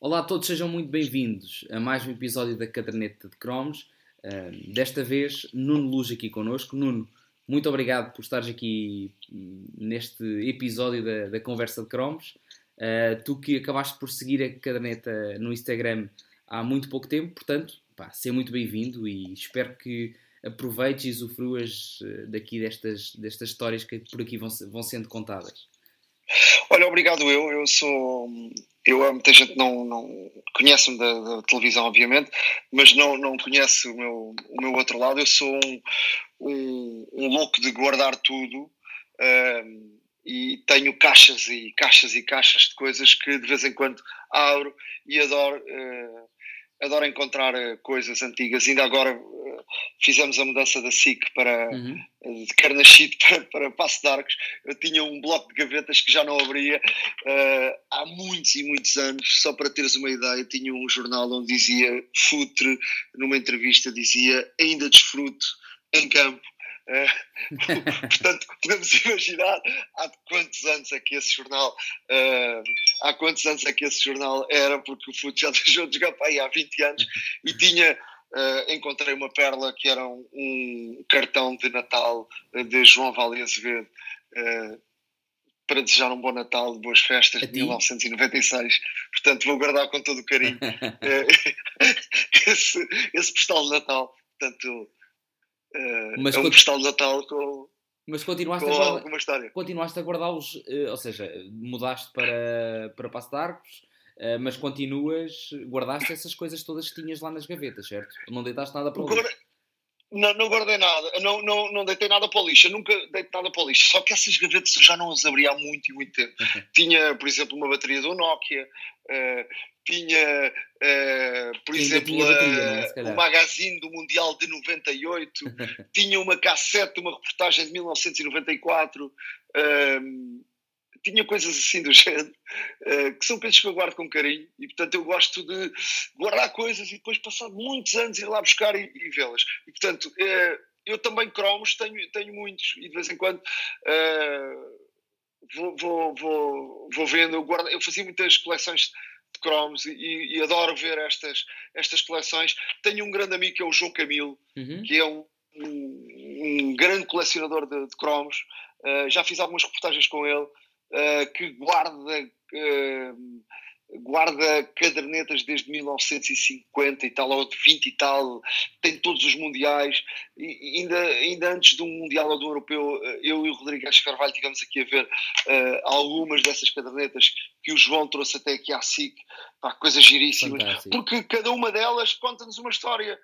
Olá a todos, sejam muito bem-vindos a mais um episódio da Caderneta de Cromos. Uh, desta vez, Nuno Luz aqui connosco. Nuno, muito obrigado por estares aqui neste episódio da, da Conversa de Cromos. Uh, tu que acabaste por seguir a Caderneta no Instagram há muito pouco tempo, portanto, pá, seja muito bem-vindo e espero que aproveites e usufruas uh, daqui destas, destas histórias que por aqui vão, vão sendo contadas. Olha, obrigado eu. Eu sou. Eu, muita gente não, não conhece-me da, da, televisão, obviamente, mas não, não conhece o meu, o meu outro lado. Eu sou um, um, um louco de guardar tudo um, e tenho caixas e caixas e caixas de coisas que de vez em quando abro e adoro. Uh, adoro encontrar uh, coisas antigas. Ainda agora fizemos a mudança da SIC para uhum. uh, de Carnachite para, para Passo de Arcos. Eu tinha um bloco de gavetas que já não abria há muitos e muitos anos. Só para teres uma ideia, tinha um jornal onde dizia Futre, numa entrevista, dizia ainda desfruto em campo é. portanto, podemos imaginar há quantos anos é que esse jornal uh, há quantos anos é que esse jornal era, porque o futebol já deixou de jogar para aí há 20 anos e tinha uh, encontrei uma perla que era um, um cartão de Natal de João Vale Azevedo uh, para desejar um bom Natal, boas festas de 1996. Portanto, vou guardar com todo o carinho esse, esse postal de Natal. Portanto, Uh, mas é um postal de Natal com, mas continuaste com a história. Continuaste a guardá-los, uh, ou seja, mudaste para, para Passo de Arcos, uh, mas continuas, guardaste essas coisas todas que tinhas lá nas gavetas, certo? Não deitaste nada para o lixo. Não, não guardei nada, não, não, não deitei nada para o lixo, eu nunca deitei nada para o lixo, só que essas gavetas eu já não as abri há muito e muito tempo. Tinha, por exemplo, uma bateria do Nokia, uh, tinha, uh, por exemplo, bateria, é? o magazine do Mundial de 98, tinha uma cassete uma reportagem de 1994, uh, tinha coisas assim do género, uh, que são coisas que eu guardo com carinho e, portanto, eu gosto de guardar coisas e depois, passar muitos anos, ir lá buscar e, e vê-las. E, portanto, eu também cromos tenho, tenho muitos e de vez em quando. Vou, vou, vou, vou vendo, eu, guardo, eu fazia muitas coleções de cromos e, e, adoro ver estas, estas coleções. Tenho um grande amigo que é o João Camilo, uhum. que é um, um, um, grande colecionador de, de cromos. Uh, já fiz algumas reportagens com ele, uh, que guarda uh, guarda cadernetas desde 1950 e tal, ou de 20 e tal, tem todos os mundiais, e ainda, ainda antes de um mundial ou de um europeu, eh, eu e o Rodrigo Acho Carvalho tivemos aqui a ver uh, algumas dessas cadernetas que o João trouxe até aqui à SIC, pá, coisas giríssimas, Fantástico. porque cada uma delas conta-nos uma história,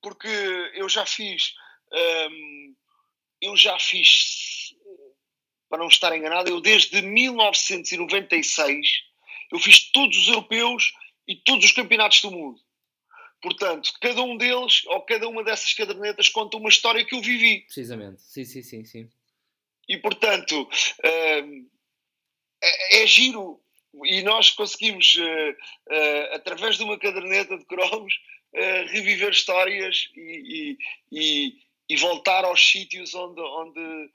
porque eu já fiz, um, ehm, eu já fiz, para não estar enganado, eu desde 1996 eu fiz todos os europeus e todos os campeonatos do mundo. Portanto, cada um deles, ou cada uma dessas cadernetas, conta uma história que eu vivi. Precisamente, sim, sim, sim. sim. E portanto, uh, é, é, giro. E nós conseguimos, uh, uh, através de uma caderneta de cromos, reviver histórias e, e, e, e, voltar aos sítios onde, onde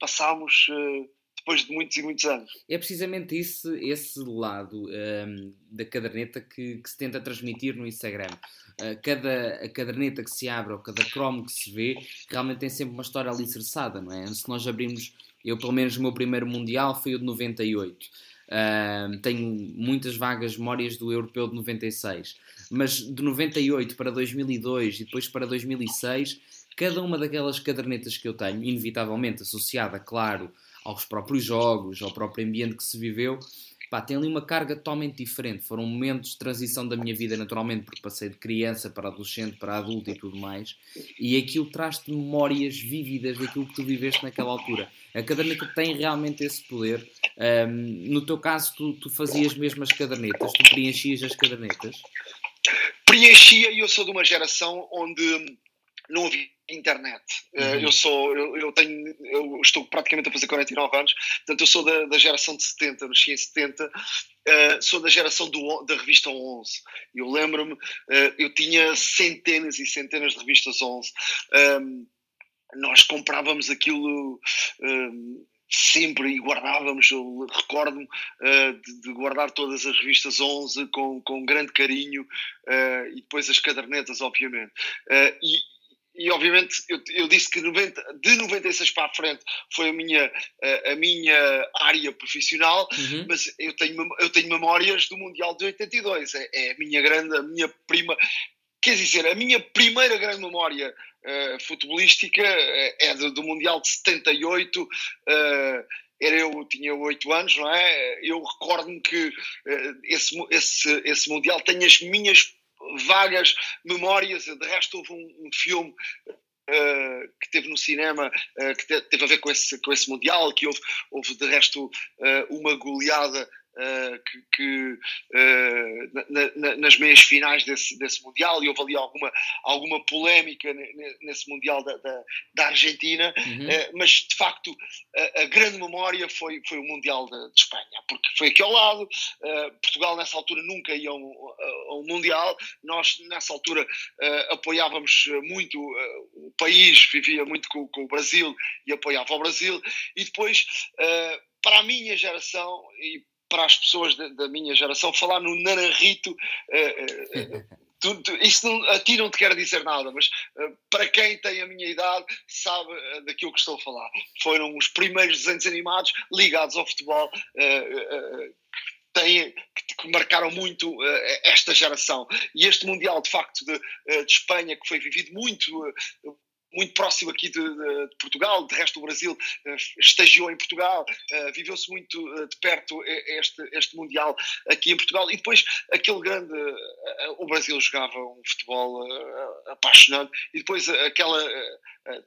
passámos depois de muitos e muitos anos. É precisamente esse, esse lado um, da caderneta que, que, se tenta transmitir no Instagram. Uh, cada a caderneta que se abre ou cada cromo que se vê realmente tem sempre uma história alicerçada, não é? Se nós abrimos, eu pelo menos o meu primeiro Mundial foi o de 98. Uh, tenho muitas vagas memórias do Europeu de 96, mas de 98 para 2002 e depois para 2006, cada uma daquelas cadernetas que eu tenho, inevitavelmente associada, claro, aos próprios jogos, ao próprio ambiente que se viveu, pá, tem ali uma carga totalmente diferente. Foram momentos de transição da minha vida, naturalmente, porque passei de criança para adolescente, para adulto e tudo mais, e aquilo traz-te memórias vívidas daquilo que tu viveste naquela altura. A caderneta tem realmente esse poder. Um, no teu caso, tu, tu fazias mesmo as cadernetas, tu preenchias as cadernetas? Preenchia, e eu sou de uma geração onde não havia internet. Eh, uhum. Eu sou, eu, eu, tenho, eu estou praticamente a fazer 49 anos, portanto eu sou da, da geração de 70, nasci em 70, uh, eh, sou da geração do, da revista 11. Eu lembro-me, uh, eu tinha centenas e centenas de revistas 11. Um, ehm, nós comprávamos aquilo. Um, ehm, sempre e guardávamos, eu recordo-me uh, de, de, guardar todas as revistas 11 com, com grande carinho uh, e depois as cadernetas, obviamente. Uh, e, e obviamente eu, eu, disse que 90, de 96 para a frente foi a minha, a, a minha área profissional, uhum. mas eu tenho, eu tenho memórias do Mundial de 82, é, é a minha grande, a minha prima, quer dizer, a minha primeira grande memória uh, futebolística uh, é do, do, Mundial de 78, uh, era eu tinha 8 anos, não é? Eu recordo-me que esse, esse, esse Mundial tem as minhas vagas memórias. De resto, houve um, um filme Uh, que teve no cinema, uh, que te, teve a ver com esse, com esse Mundial, que houve, houve de resto uh, uma goleada uh, que, que uh, na, na, nas meias finais desse, desse Mundial, e houve ali alguma, alguma polémica nesse Mundial da, da, da Argentina, uhum. uh, mas de facto a, a, grande memória foi, foi o Mundial de, de Espanha, porque foi aqui ao lado, Portugal nessa altura nunca ia a um, a um Mundial, nós nessa altura apoiávamos muito o país, vivia muito com, com, o Brasil e apoiava o Brasil, e depois para a minha geração e para as pessoas da, da minha geração, falar no Naranjito. Uh, uh, Tu, tu, isso não, a ti não te quer dizer nada, mas uh, para quem tem a minha idade sabe uh, daquilo que estou a falar. Foram os primeiros desenhos animados ligados ao futebol uh, têm, que, que, marcaram muito esta geração. E este Mundial, de facto, de, de Espanha, que foi vivido muito muito próximo aqui de, de, de, Portugal, de resto o Brasil uh, estagiou em Portugal, uh, viveu-se muito uh, de perto este, este Mundial aqui em Portugal e depois aquele grande, o Brasil jogava um futebol apaixonante e depois aquela,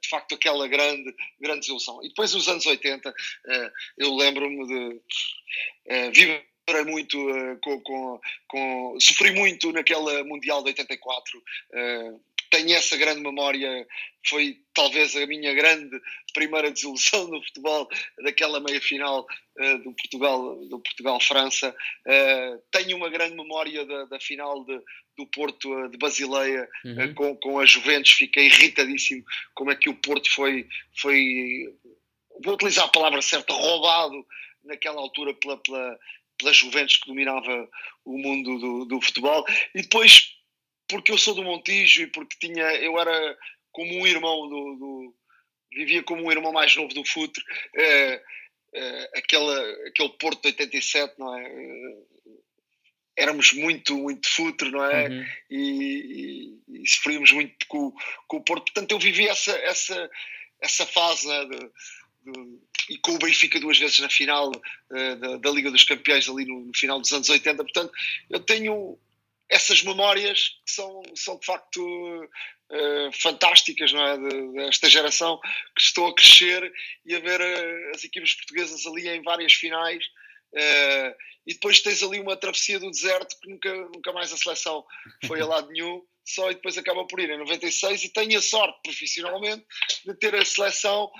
de facto aquela grande, grande desilusão. E depois os anos 80, eu lembro-me de viver muito com, com, com, sofri muito naquela Mundial de 84 uh, tenho essa grande memória, foi talvez a minha grande primeira desilusão no futebol, daquela meia-final uh, do Portugal do Portugal-França. Uh, tenho uma grande memória da, da final de, do Porto uh, de Basileia uhum. com, com a Juventus, fiquei irritadíssimo como é que o Porto foi, foi vou utilizar a palavra certa, roubado naquela altura pela, pela, pela Juventus que dominava o mundo do, do futebol. E depois porque eu sou do Montijo e porque tinha, eu era como um irmão do, do vivia como um irmão mais novo do Futre, é, é, aquela, aquele Porto de 87, não é? éramos muito, muito futre, não é? Uhum. E, e, e, sofríamos muito com, com o Porto. Portanto, eu vivi essa, essa, essa fase né, de, de, e com o Benfica duas vezes na final da, da, Liga dos Campeões, ali no, no, final dos anos 80. Portanto, eu tenho essas memórias que são, são de facto uh, fantásticas não é? De, desta geração que estou a crescer e a ver uh, as equipes portuguesas ali em várias finais. Uh, e depois tens ali uma travessia do deserto que nunca, nunca mais a seleção foi a lado nenhum, só e depois acaba por ir em 96 e tenho a sorte profissionalmente de ter a seleção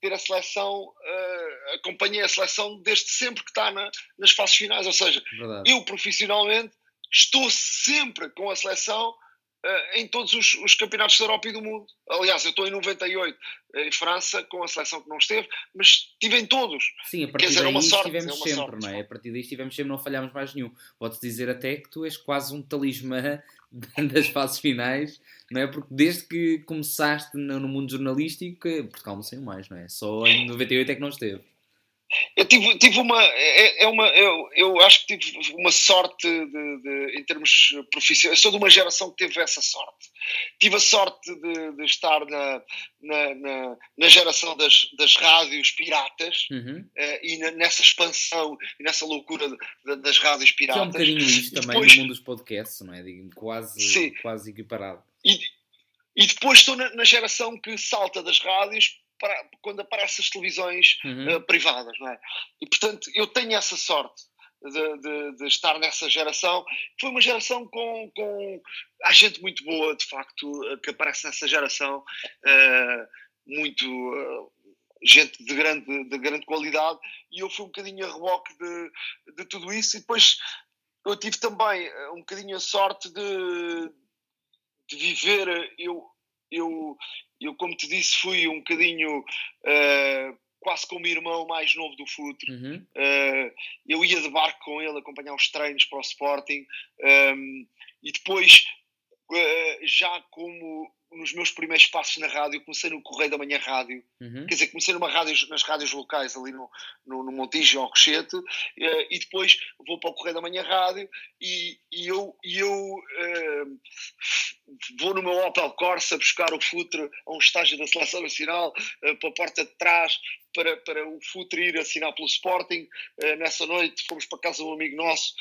ter a seleção, uh, acompanhei a seleção desde sempre que está na, nas fases finais, ou seja, Verdade. eu profissionalmente estou sempre com a seleção uh, em todos os, os, campeonatos da Europa e do mundo. Aliás, eu estou em 98 em França com a seleção que não esteve, mas estive em todos. Sim, a partir Quer dizer, daí é uma sorte, estivemos é uma sempre, sorte. não é? A partir daí estivemos sempre, não falhámos mais nenhum. Podes dizer até que tu és quase um talismã das fases finais, não é? Porque desde que começaste no, no mundo jornalístico, Portugal não saiu mais, não é? Só em 98 é que não esteve. Eu tive, tive uma, é, é, uma eu, eu acho que tive uma sorte de, de, em termos profissionais. Eu sou de uma geração que teve essa sorte. Tive a sorte de, de estar na, na, na, na, geração das, das rádios piratas uhum. uh, e na, nessa expansão e nessa loucura de, das rádios piratas. Que é um bocadinho isto também depois, no mundo dos podcasts, não é? Digo, quase, quase equiparado. E, e depois estou na, na geração que salta das rádios para, quando aparecem as televisões uhum. uh, privadas, não é? E portanto eu tenho essa sorte. de, de, de, estar nessa geração. Foi uma geração com, com há gente muito boa, de facto, que aparece nessa geração, uh, muito uh, gente de grande, de grande qualidade, e eu fui um bocadinho a reboque de, de tudo isso, e depois eu tive também um bocadinho a sorte de, de viver, eu, eu, eu, como te disse, fui um bocadinho uh, quase como irmão mais novo do Futre. Uhum. Uh, eu ia de barco com ele acompanhar os treinos para o Sporting um, ehm, e depois, uh, já como nos meus primeiros passos na rádio, comecei no Correio da Manhã Rádio, uhum. quer dizer, comecei numa rádio, nas rádios locais ali no, no, no Montijo, ao Cochete, uh, e depois vou para o Correio da Manhã Rádio e, e eu, e eu uh, vou no meu Opel Corsa buscar o Futre a um estágio da Seleção Nacional, uh, para a porta de trás, para, para o Futre ir assinar pelo Sporting. nessa noite fomos para casa de um amigo nosso,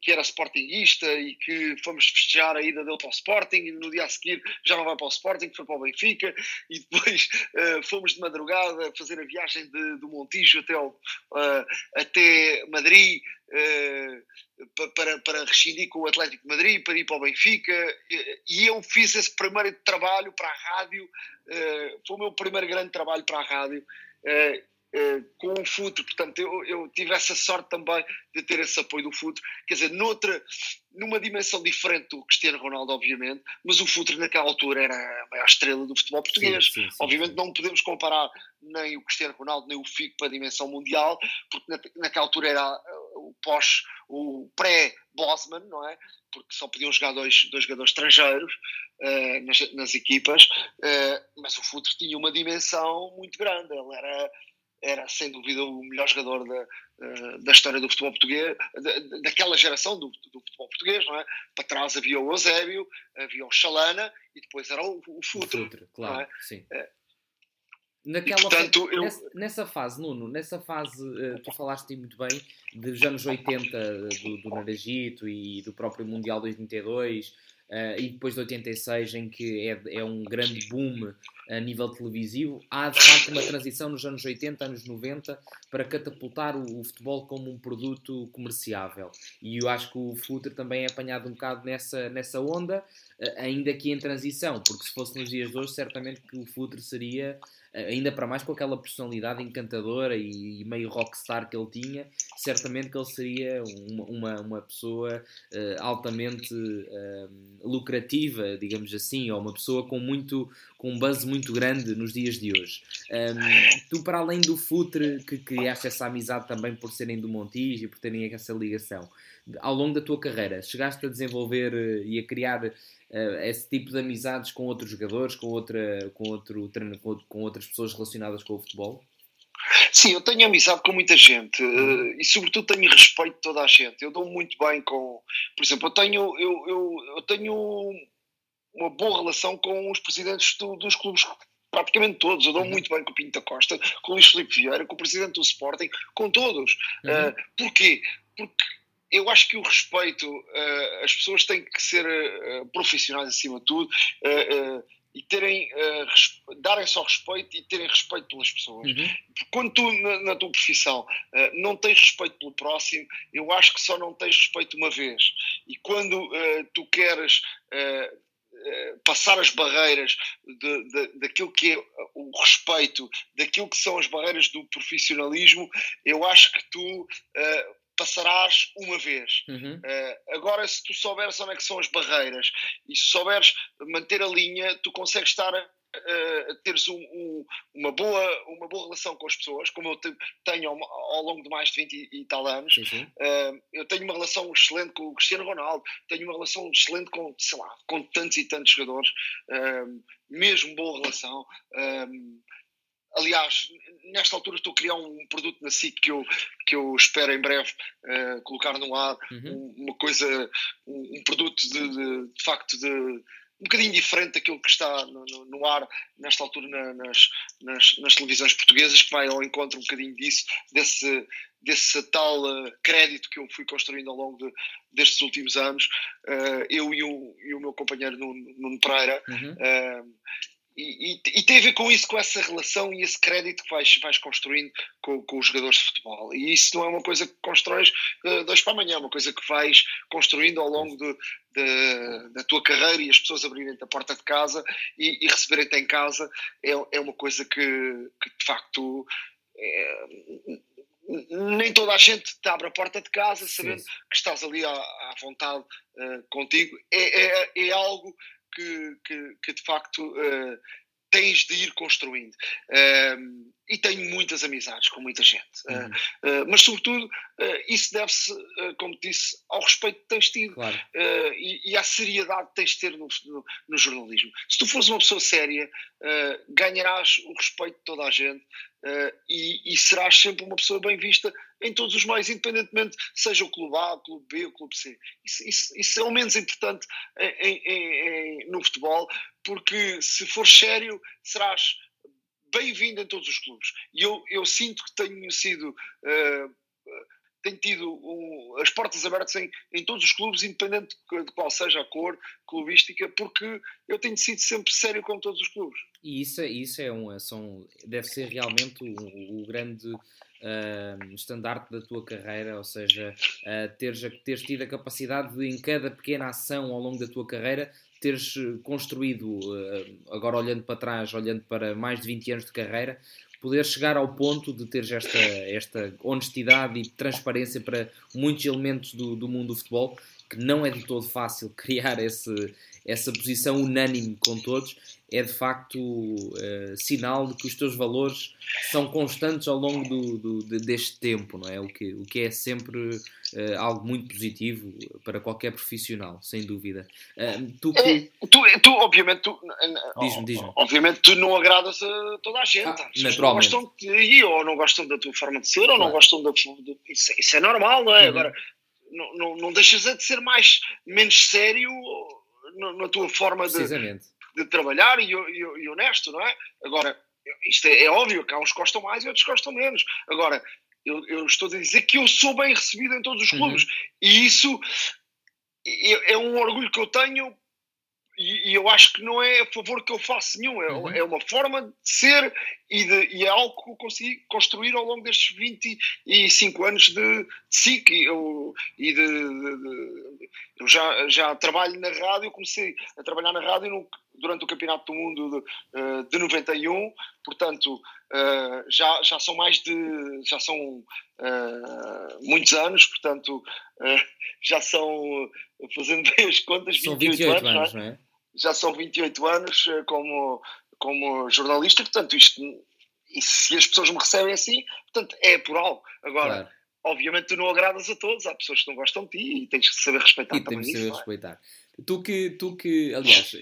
que era sportinguista e que fomos festejar a ida dele para o Sporting e no dia a seguir já não vai para o Sporting, foi para o Benfica e depois uh, fomos de madrugada fazer a viagem de, do Montijo até, uh, até Madrid uh, para, para rescindir com o Atlético de Madrid, para ir para o Benfica e eu fiz esse primeiro trabalho para a rádio, foi o meu primeiro grande trabalho para a rádio eh, com o futuro. Portanto, eu, eu, tive essa sorte também de ter esse apoio do futuro. Quer dizer, noutra, numa dimensão diferente do Cristiano Ronaldo, obviamente, mas o futuro naquela altura era a maior estrela do futebol português. Sim, sim, sim, obviamente não podemos comparar nem o Cristiano Ronaldo nem o Figo para a dimensão mundial, porque na, naquela altura era o pós, o pré-Bosman, não é? Porque só podiam jogar dois, dois jogadores estrangeiros uh, nas, nas, equipas, uh, mas o futuro tinha uma dimensão muito grande. Ele era era sem dúvida o melhor jogador da, eh, da história do futebol português, daquela geração do, do, futebol português, não é? Para trás havia o Eusébio, havia o Chalana e depois era o, o Futre. O Futre claro, é? sim. É. Naquela, e, portanto, eu... nessa, nessa, fase, Nuno, nessa fase, uh, tu falaste muito bem dos anos 80 do, do Naragito e do próprio Mundial 2022, Uh, e depois de 86, em que é, é, um grande boom a nível televisivo, há de facto uma transição nos anos 80, anos 90, para catapultar o, o futebol como um produto comerciável. E eu acho que o Futre também é apanhado um bocado nessa, nessa onda, uh, ainda que em transição, porque se fosse nos dias de hoje, certamente que o Futre seria ainda para mais com aquela personalidade encantadora e, meio rockstar que ele tinha, certamente que ele seria uma, uma, uma pessoa uh, altamente uh, lucrativa, digamos assim, ou uma pessoa com muito com um buzz muito grande nos dias de hoje. Um, tu, para além do Futre, que criaste essa amizade também por serem do Montijo e por terem essa ligação, ao longo da tua carreira, chegaste a desenvolver uh, e a criar esse tipo de amizades com outros jogadores, com, outra, com, outro, com, com outras pessoas relacionadas com o futebol? Sim, eu tenho amizade com muita gente uh, e, sobretudo, tenho respeito de toda a gente. Eu dou muito bem com. Por exemplo, eu tenho, eu, eu, eu tenho uma boa relação com os presidentes do, dos clubes praticamente todos. Eu dou uhum. muito bem com o Pinto da Costa, com o Luís Filipe Vieira, com o presidente do Sporting, com todos. Uhum. Uh, porquê? Porque eu acho que o respeito, uh, as pessoas têm que ser uh, profissionais acima de tudo e terem, darem só respeito e terem respeito pelas pessoas. Uhum. Quando tu, na, na tua profissão, não tens respeito pelo próximo, eu acho que só não tens respeito uma vez. E quando tu queres passar as barreiras de, de, daquilo que é o respeito, daquilo que são as barreiras do profissionalismo, eu acho que tu uh, passarás uma vez. Uhum. Uh, agora, se tu souberes onde é que são as barreiras e se souberes manter a linha, tu consegues estar a, teres um, um, uma, boa, uma boa relação com as pessoas, como eu tenho ao, ao longo de mais de 20 e, e tal anos. Uhum. Uh, eu tenho uma relação excelente com o Cristiano Ronaldo, tenho uma relação excelente com, sei lá, com tantos e tantos jogadores, uh, mesmo boa relação. Aliás, nesta altura estou a criar um produto na SIC que eu, que eu espero em breve uh, colocar no ar, uhum. uma coisa, um, um produto de, de, de, facto de um bocadinho diferente daquilo que está no, no, no ar nesta altura na, nas, nas, nas, televisões portuguesas, que vai ao encontro um bocadinho disso, desse, desse tal uh, crédito que eu fui construindo ao longo de, destes últimos anos, uh, eu e o, e o, meu companheiro Nuno, Nuno Pereira. Uhum e, e, tem a ver com isso, com essa relação e esse crédito que vais, vais construindo com, com os jogadores de futebol. E isso não é uma coisa que constróis uh, dois para amanhã, é uma coisa que vais construindo ao longo de, de, da tua carreira e as pessoas abrirem-te a porta de casa e, e receberem-te em casa é, é uma coisa que, que de facto. É, nem toda a gente te abre a porta de casa sabendo Sim. que estás ali à, à vontade uh, contigo. É, é, é algo que, que, que de facto uh, tens de ir construindo. Uh, e tenho muitas amizades com muita gente. Uhum. Uh, mas, sobretudo, isso deve-se, como disse, ao respeito que tens tido claro. e, e, à seriedade que tens de ter no, no, no jornalismo. Se tu fores uma pessoa séria, ganharás o respeito de toda a gente. E, e, serás sempre uma pessoa bem vista em todos os meios, independentemente seja o clube A, o clube B, o clube C. Isso, isso, isso é o menos importante em, em, em, no futebol, porque se for sério, serás bem-vindo em todos os clubes. E eu, eu sinto que tenho sido. Uh, tenho tido um, as portas abertas em, em todos os clubes, independente de qual seja a cor clubística, porque eu tenho sido sempre sério com todos os clubes. E isso, é, isso é um, são, deve ser realmente o grande uh, estandarte da tua carreira, ou seja, uh, teres, teres tido a capacidade de, em cada pequena ação ao longo da tua carreira, teres construído, uh, agora olhando para trás, olhando para mais de 20 anos de carreira, poder chegar ao ponto de teres esta, esta honestidade e transparência para muitos elementos do, do mundo do futebol, que não é de todo fácil criar esse, essa posição unânime com todos, é de facto uh, sinal de que os teus valores são constantes ao longo do, do, deste tempo, não é? O que, o que é sempre uh, algo muito positivo para qualquer profissional, sem dúvida. Uh, tu, que... é, tu, tu, obviamente, tu, diz-me, diz obviamente, tu não agradas a toda a gente. Ah, naturalmente. Não gostam de ti, ou não gostam da tua forma de ser, ou não gostam da. De, isso, isso, é normal, não é? Uhum. Agora, não, não, não deixas de ser mais, menos sério na, na tua forma de, de trabalhar e, e, e, honesto, não é? Agora, isto é, é, óbvio que há uns que gostam mais e outros gostam menos. Agora, eu, eu, estou a dizer que eu sou bem recebido em todos os clubes uhum. e isso é, é um orgulho que eu tenho e, e, eu acho que não é a favor que eu faço nenhum, é, uhum. é uma forma de ser e, de, e, é algo que eu consegui construir ao longo destes 25 anos de, de SIC e, eu, e de, de, eu já, já trabalho na rádio, comecei a trabalhar na rádio no, durante o Campeonato do Mundo de, de 91, portanto uh, já, já são mais de já são uh, muitos anos, portanto uh, já são fazendo bem as contas, 28, 28 anos, anos não é? Não é? Já são 28 anos eh, como, como jornalista, portanto, isto, e se as pessoas me recebem assim, portanto, é por algo. Agora, claro. obviamente, tu não agradas a todos, há pessoas que não gostam de ti e tens que saber respeitar e também tens que saber isso, é? respeitar. Tu que, tu que, aliás,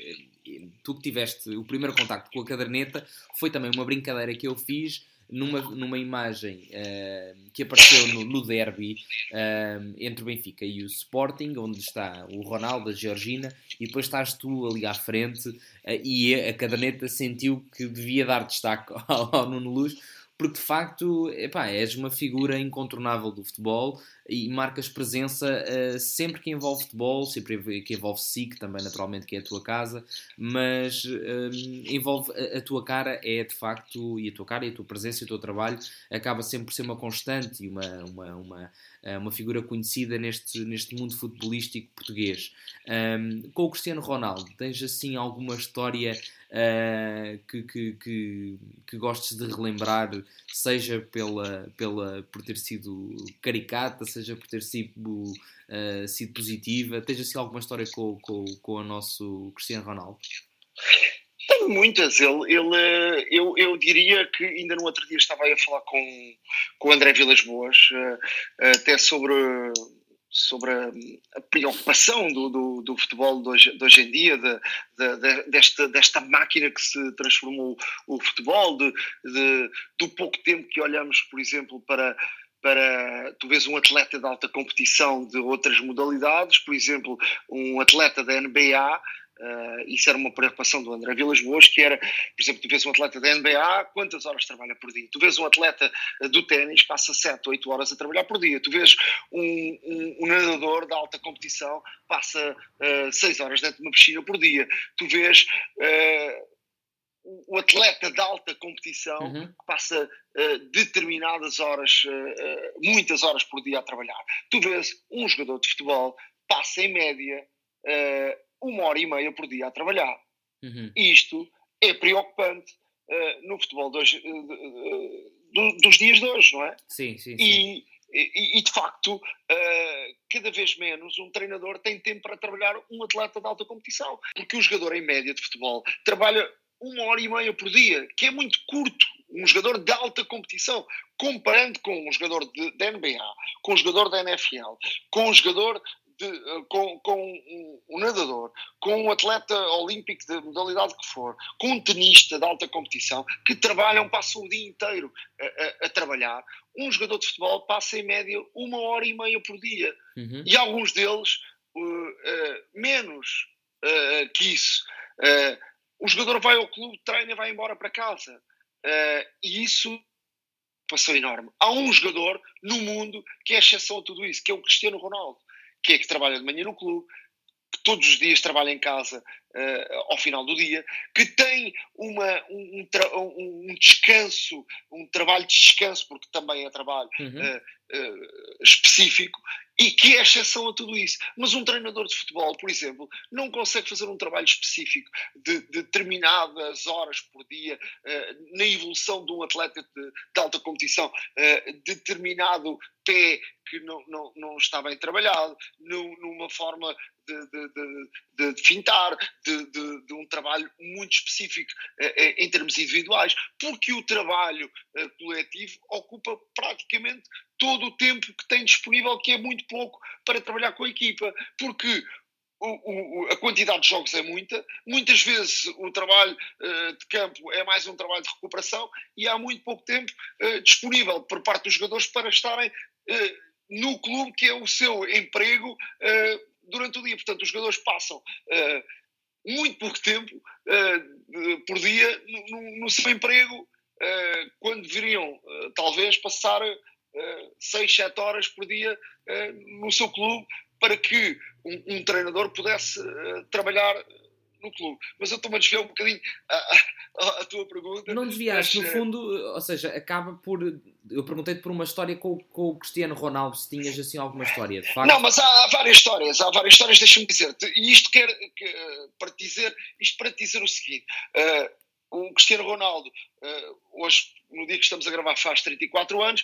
tu que tiveste o primeiro contacto com a caderneta, foi também uma brincadeira que eu fiz numa, numa imagem uh, que apareceu no, no derby uh, entre o Benfica e o Sporting, onde está o Ronaldo, a Georgina, e depois estás tu ali à frente, uh, e a caderneta sentiu que devia dar destaque ao, ao Nuno Luz, porque de facto epá, és uma figura incontornável do futebol e marcas presença uh, sempre que envolve futebol, sempre que envolve SIC também, naturalmente, que é a tua casa, mas uh, envolve a, a, tua cara, é de facto, e a tua cara e a tua presença e o teu trabalho acaba sempre por ser uma constante e uma, uma, uma, uma figura conhecida neste, neste mundo futebolístico português. Um, com o Cristiano Ronaldo, tens assim alguma história uh, que, que, que, que, gostes de relembrar, seja pela, pela, por ter sido caricata, seja por ter sido, uh, sido positiva. Tens assim alguma história com, com, com o nosso Cristiano Ronaldo? Tenho muitas. Ele, ele, eu, eu diria que ainda no outro dia estava aí a falar com, com o André Vilas Boas, uh, até sobre sobre a, a preocupação do, do, do, futebol de hoje, de hoje em dia, de, de, desta, desta máquina que se transformou o futebol, de, do pouco tempo que olhamos, por exemplo, para, para tu vês um atleta de alta competição de outras modalidades, por exemplo, um atleta da NBA Uh, isso era uma preocupação do André Vilas Boas, que era, por exemplo, tu vês um atleta da NBA, quantas horas trabalha por dia? Tu vês um atleta eh, do ténis, passa 7, 8 horas a trabalhar por dia. Tu vês um, um, um nadador de alta competição, passa uh, eh, 6 horas dentro de uma piscina por dia. Tu vês uh, atleta de alta competição Uhum. passa uh, determinadas horas, muitas horas por dia a trabalhar. Tu vês um jogador de futebol passa em média uma hora e meia por dia a trabalhar. Uhum. Isto é preocupante no futebol de hoje, do, dos dias de hoje, não é? Sim, sim, sim. E, e, e, de facto, uh, cada vez menos um treinador tem tempo para trabalhar um atleta de alta competição. Porque o jogador, em média, de futebol, trabalha uma hora e meia por dia, que é muito curto. Um jogador de alta competição, comparando com um jogador de, de NBA, com um jogador da NFL, com um jogador de, uh, com, com um, um, nadador, com um atleta olímpico de modalidade que for, com um tenista de alta competição, que trabalham, passam o dia inteiro a, a, a trabalhar, um jogador de futebol passa em média uma hora e meia por dia. Uhum. E alguns deles uh, uh, menos uh, que isso. o jogador vai ao clube, treina e vai embora para casa. e isso passou enorme. Há um jogador no mundo que é exceção a tudo isso, que é o Cristiano Ronaldo que é que trabalha de manhã no clube, que todos os dias trabalha em casa uh, ao final do dia, que tem uma, um, um, um, descanso, um trabalho de descanso, porque também é trabalho uhum. uh, uh, específico, e que é exceção a tudo isso. Mas um treinador de futebol, por exemplo, não consegue fazer um trabalho específico de, de determinadas horas por dia na evolução de um atleta de, de alta competição, determinado pé que não, não, não está bem trabalhado, numa forma de, de, de fintar, de, um trabalho muito específico eh, em termos individuais, porque o trabalho eh, coletivo ocupa praticamente todo o tempo que tem disponível, que é muito pouco para trabalhar com a equipa, porque o, o, a quantidade de jogos é muita, muitas vezes o trabalho uh, de campo é mais um trabalho de recuperação e há muito pouco tempo uh, disponível por parte dos jogadores para estarem uh, no clube que é o seu emprego durante o dia. Portanto, os jogadores passam muito pouco tempo por dia no, no seu emprego quando deveriam talvez passar 6, 7 horas por dia no seu clube para que um, um treinador pudesse uh, trabalhar no clube. Mas eu estou-me a desviar um bocadinho a, tua pergunta. Não desviaste, mas, no fundo, ou seja, acaba por. Eu perguntei-te por uma história com, com, o Cristiano Ronaldo, se tinhas assim alguma história. De facto. Não, mas há, há várias histórias, há várias histórias, deixa-me dizer-te. E isto quer que, para te dizer, isto para dizer o seguinte. Uh, o Cristiano Ronaldo, uh, hoje, no dia que estamos a gravar, faz 34 anos,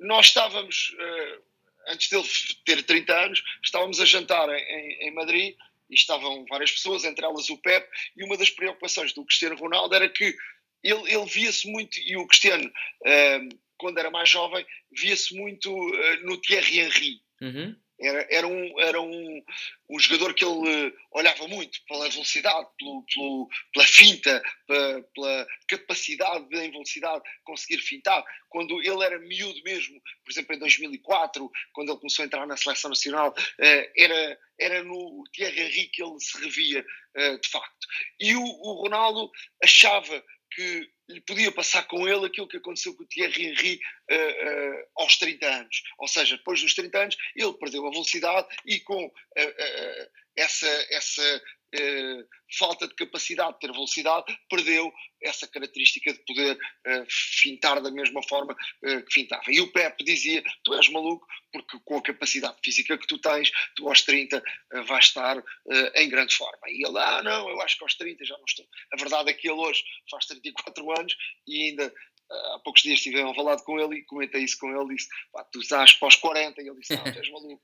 nós estávamos. Uh, antes dele ter 30 anos, estávamos a jantar em, em Madrid e estavam várias pessoas, entre elas o Pep, e uma das preocupações do Cristiano Ronaldo era que ele, ele via-se muito, e o Cristiano, uh, quando era mais jovem, via-se muito uh, no Thierry Henry. Uhum. Era, era, um, era um, um jogador que ele olhava muito pela velocidade, pelo, pelo, pela finta, pela, pela, capacidade de, em velocidade, conseguir fintar. Quando ele era miúdo mesmo, por exemplo, em 2004, quando ele começou a entrar na seleção nacional, eh, era, era no Thierry Henry que ele se revia, eh, de facto. E o, o Ronaldo achava que lhe podia passar com ele aquilo que aconteceu com o Thierry Henry uh, uh, aos 30 anos. Ou seja, depois dos 30 anos, ele perdeu a velocidade e com uh, essa, essa falta de capacidade de ter velocidade, perdeu essa característica de poder uh, fintar da mesma forma uh, que fintava. E o Pepe dizia: Tu és maluco, porque com a capacidade física que tu tens, tu aos 30 uh, vais estar em grande forma. E ele: Ah, não, eu acho que aos 30 já não estou. A verdade é que ele hoje faz 34 anos e ainda há poucos dias estive a falar com ele e comentei isso com ele. Disse: Tu estás para os 40. E ele disse: Não, tu és maluco,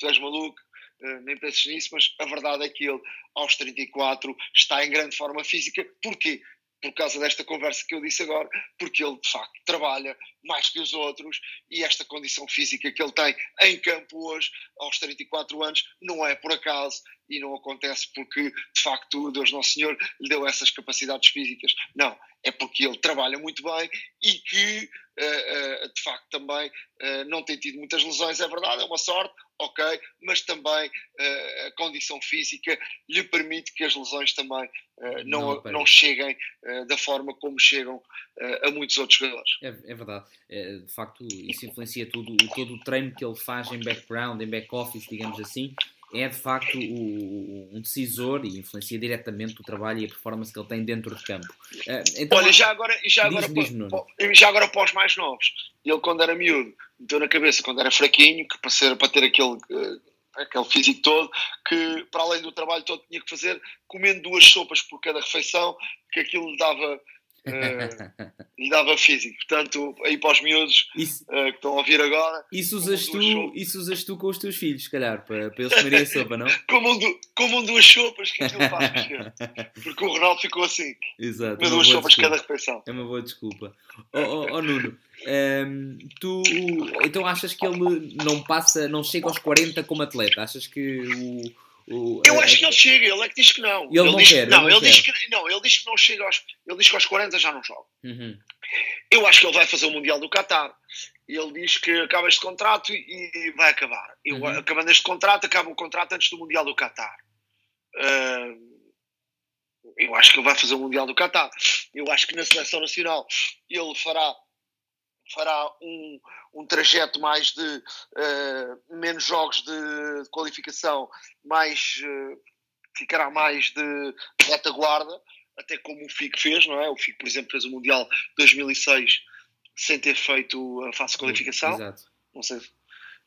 tu és maluco. Uh, nem penses nisso, mas a verdade é que ele, aos 34, está em grande forma física. Porquê? Por causa desta conversa que eu disse agora, porque ele de facto trabalha mais que os outros e esta condição física que ele tem em campo hoje, aos 34 anos, não é por acaso e não acontece porque de facto Deus Nosso Senhor lhe deu essas capacidades físicas. Não, é porque ele trabalha muito bem e que uh, uh, de facto também não tem tido muitas lesões, é verdade, é uma sorte, ok, mas também a condição física lhe permite que as lesões também não, não, não, cheguem da forma como chegam a muitos outros jogadores. É, é verdade, é, de facto isso influencia tudo, todo o treino que ele faz em background, em back office, digamos assim, é de facto o, um decisor e influencia diretamente o trabalho e a performance que ele tem dentro de campo. Uh, então, Olha, já agora, já, agora, para, já agora para os mais novos, ele quando era miúdo, meteu na cabeça quando era fraquinho, que para, ser, para ter aquele. Uh, aquele físico todo, que para além do trabalho todo tinha que fazer, comendo duas sopas por cada refeição, que aquilo lhe dava uh, lhe dava físico. Portanto, aí para os miúdos isso, uh, que estão a ouvir agora. Isso usas, tu, isso usas tu com os teus filhos, se calhar, para, para eles comerem a sopa, não? comam, du, comam duas sopas que aquilo faz Porque o Ronaldo ficou assim. Exato. Comeu duas sopas desculpa. cada refeição. É uma boa desculpa. Oh, oh, oh Nuno, um, ehm, tu então achas que ele não passa, não chega aos 40 como atleta? Achas que o o, eu acho que ele chega, ele é que diz que não. Ele, ele não diz, quer. Não, ele, ele diz que não, ele diz que não chega aos. Ele diz que aos 40 já não joga. Uhum. Eu acho que ele vai fazer o Mundial do Qatar. Ele diz que acaba este contrato e, vai acabar. Eu, uhum. Acabando este contrato, acaba o contrato antes do Mundial do Qatar. Uh, eu acho que ele vai fazer o Mundial do Qatar. Eu acho que na seleção nacional ele fará fará um, um trajeto mais de uh, menos jogos de, de qualificação, mais uh, ficará mais de retaguarda, até como o FIC fez, não é? O FIC, por exemplo, fez o Mundial 2006 sem ter feito a fase de qualificação. Exato. Não sei,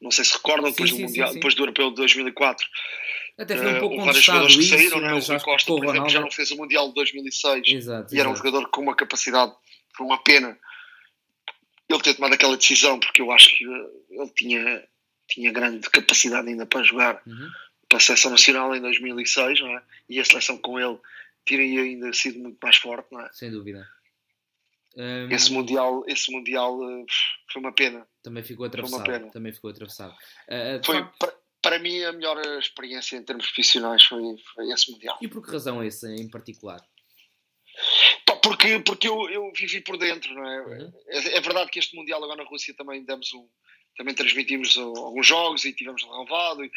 não sei se recordam, depois, sim, do mundial, sim, depois do Europeu de 2004. Até foi um pouco uh, vários jogadores que saíram, não é? O Costa, por exemplo, já não fez o Mundial de 2006 exato, e era um jogador com uma capacidade, foi uma pena ele ter tomado aquela decisão, porque eu acho que ele tinha, tinha grande capacidade ainda para jogar uhum. para a seleção nacional em 2006, não é? E a seleção com ele teria ainda sido muito mais forte, não é? Sem dúvida. Um... Esse mundial, esse mundial uh, foi uma pena. Também ficou atravessado. Também ficou atravessado. Uh, foi para, para mim a melhor experiência em termos profissionais foi, foi esse mundial. E por que razão esse em particular? Porque, porque eu, eu vivi por dentro, não é? Uhum. é? é? verdade que este Mundial agora na Rússia também demos um. Também transmitimos alguns jogos e tivemos relevado. E,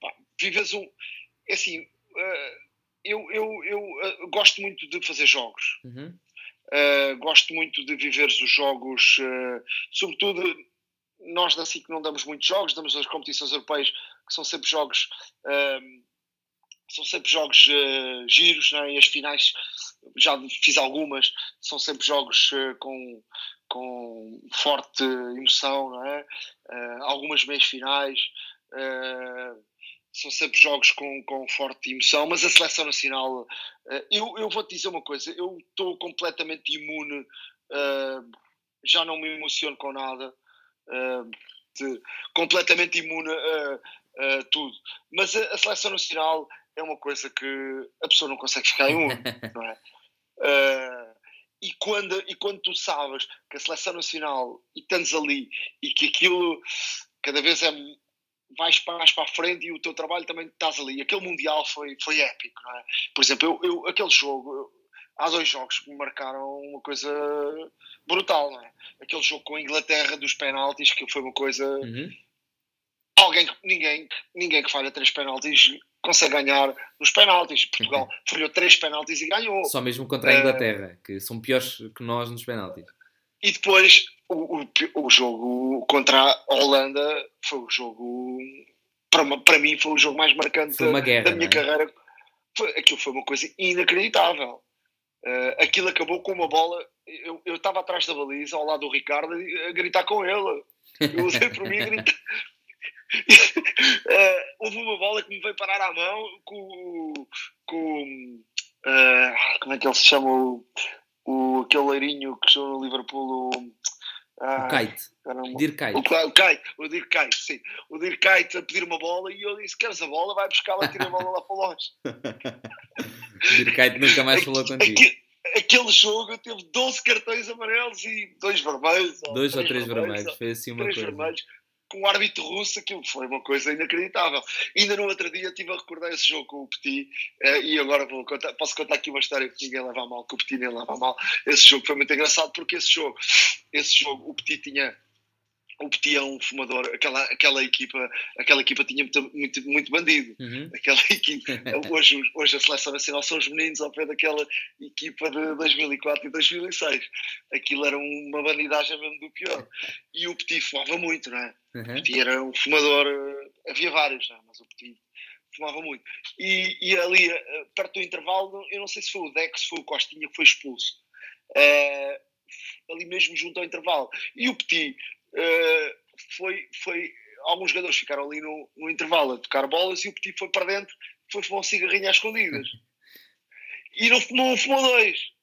pá, vives um. É assim, uh, eu, eu, eu uh, gosto muito de fazer jogos. Uhum. Uh, gosto muito de viver os jogos, sobretudo nós da SIC não damos muitos jogos, damos as competições europeias que são sempre jogos são sempre jogos uh, giros, é? e as finais, já fiz algumas, são sempre jogos uh, com, com forte emoção, não é? Uh, algumas meias finais, são sempre jogos com, com forte emoção, mas a seleção nacional, eu, eu vou-te dizer uma coisa, eu estou completamente imune, já não me emociono com nada, de, completamente imune a, a tudo, mas a, a seleção nacional é uma coisa que a pessoa não consegue ficar em um, não é? Uh, e, quando, e quando tu sabes que a seleção nacional e estás ali e que aquilo cada vez é vais mais para a frente e o teu trabalho também estás ali. Aquele Mundial foi, foi épico, não é? Por exemplo, eu, eu aquele jogo, eu, há dois jogos que me marcaram uma coisa brutal, não é? Aquele jogo com a Inglaterra dos penaltis, que foi uma coisa. Uhum. Alguém, ninguém, ninguém que falha três penaltis consegue ganhar nos penaltis. Portugal uhum. falhou três penaltis e ganhou. Só mesmo contra a eh, Inglaterra, que são piores que nós nos penaltis. E depois o, o, o, jogo contra a Holanda foi o jogo, para, para mim, foi o jogo mais marcante guerra, da minha é? carreira. Foi, aquilo foi uma coisa inacreditável. Uh, aquilo acabou com uma bola. Eu estava atrás da baliza, ao lado do Ricardo, a gritar com ele. Eu usei por mim a gritar, uh, houve uma bola que me veio parar à mão com, com uh, como é que ele se chama o, o aquele leirinho que jogou no Liverpool o, uh, o Kite Dir Kite. O, o Kite, o Dir Kite, sim. O Dir Kite a pedir uma bola e eu disse: Queres a bola? Vai buscar-la, tira a bola lá para longe. Dir Kite nunca mais falou contigo. Aqui, aquele jogo teve 12 cartões amarelos e dois vermelhos. Dois ou, três, três vermelhos, vermelhos, foi assim uma coisa. Vermelhos com o árbitro russo, aquilo foi uma coisa inacreditável. Ainda no outro dia estive a recordar esse jogo com o Petit, uh, e agora vou contar, posso contar aqui uma história que ninguém leva a mal, que o Petit nem leva a mal. Esse jogo foi muito engraçado, porque esse jogo, esse jogo, o Petit tinha o é um fumador, aquela, aquela, equipa, aquela equipa tinha muito, muito, muito bandido. Uhum. Aquela equipa, hoje, hoje a seleção nacional são os meninos ao pé daquela equipa de 2004 e 2006. Aquilo era uma bandidagem mesmo do pior. E o Petit fumava muito, não é? Uhum. O Petit era um fumador, havia vários, não é? mas o Petit fumava muito. E, e ali, uh, perto do intervalo, eu não sei se foi o Dex, se foi o Costinha que foi expulso. Uh, ali mesmo junto ao intervalo. E o Petit foi, foi. Alguns jogadores ficaram ali no, no intervalo a tocar bolas e o Petit foi para dentro, foi fumar um cigarrinho às escondidas. E não fumou, fumou dois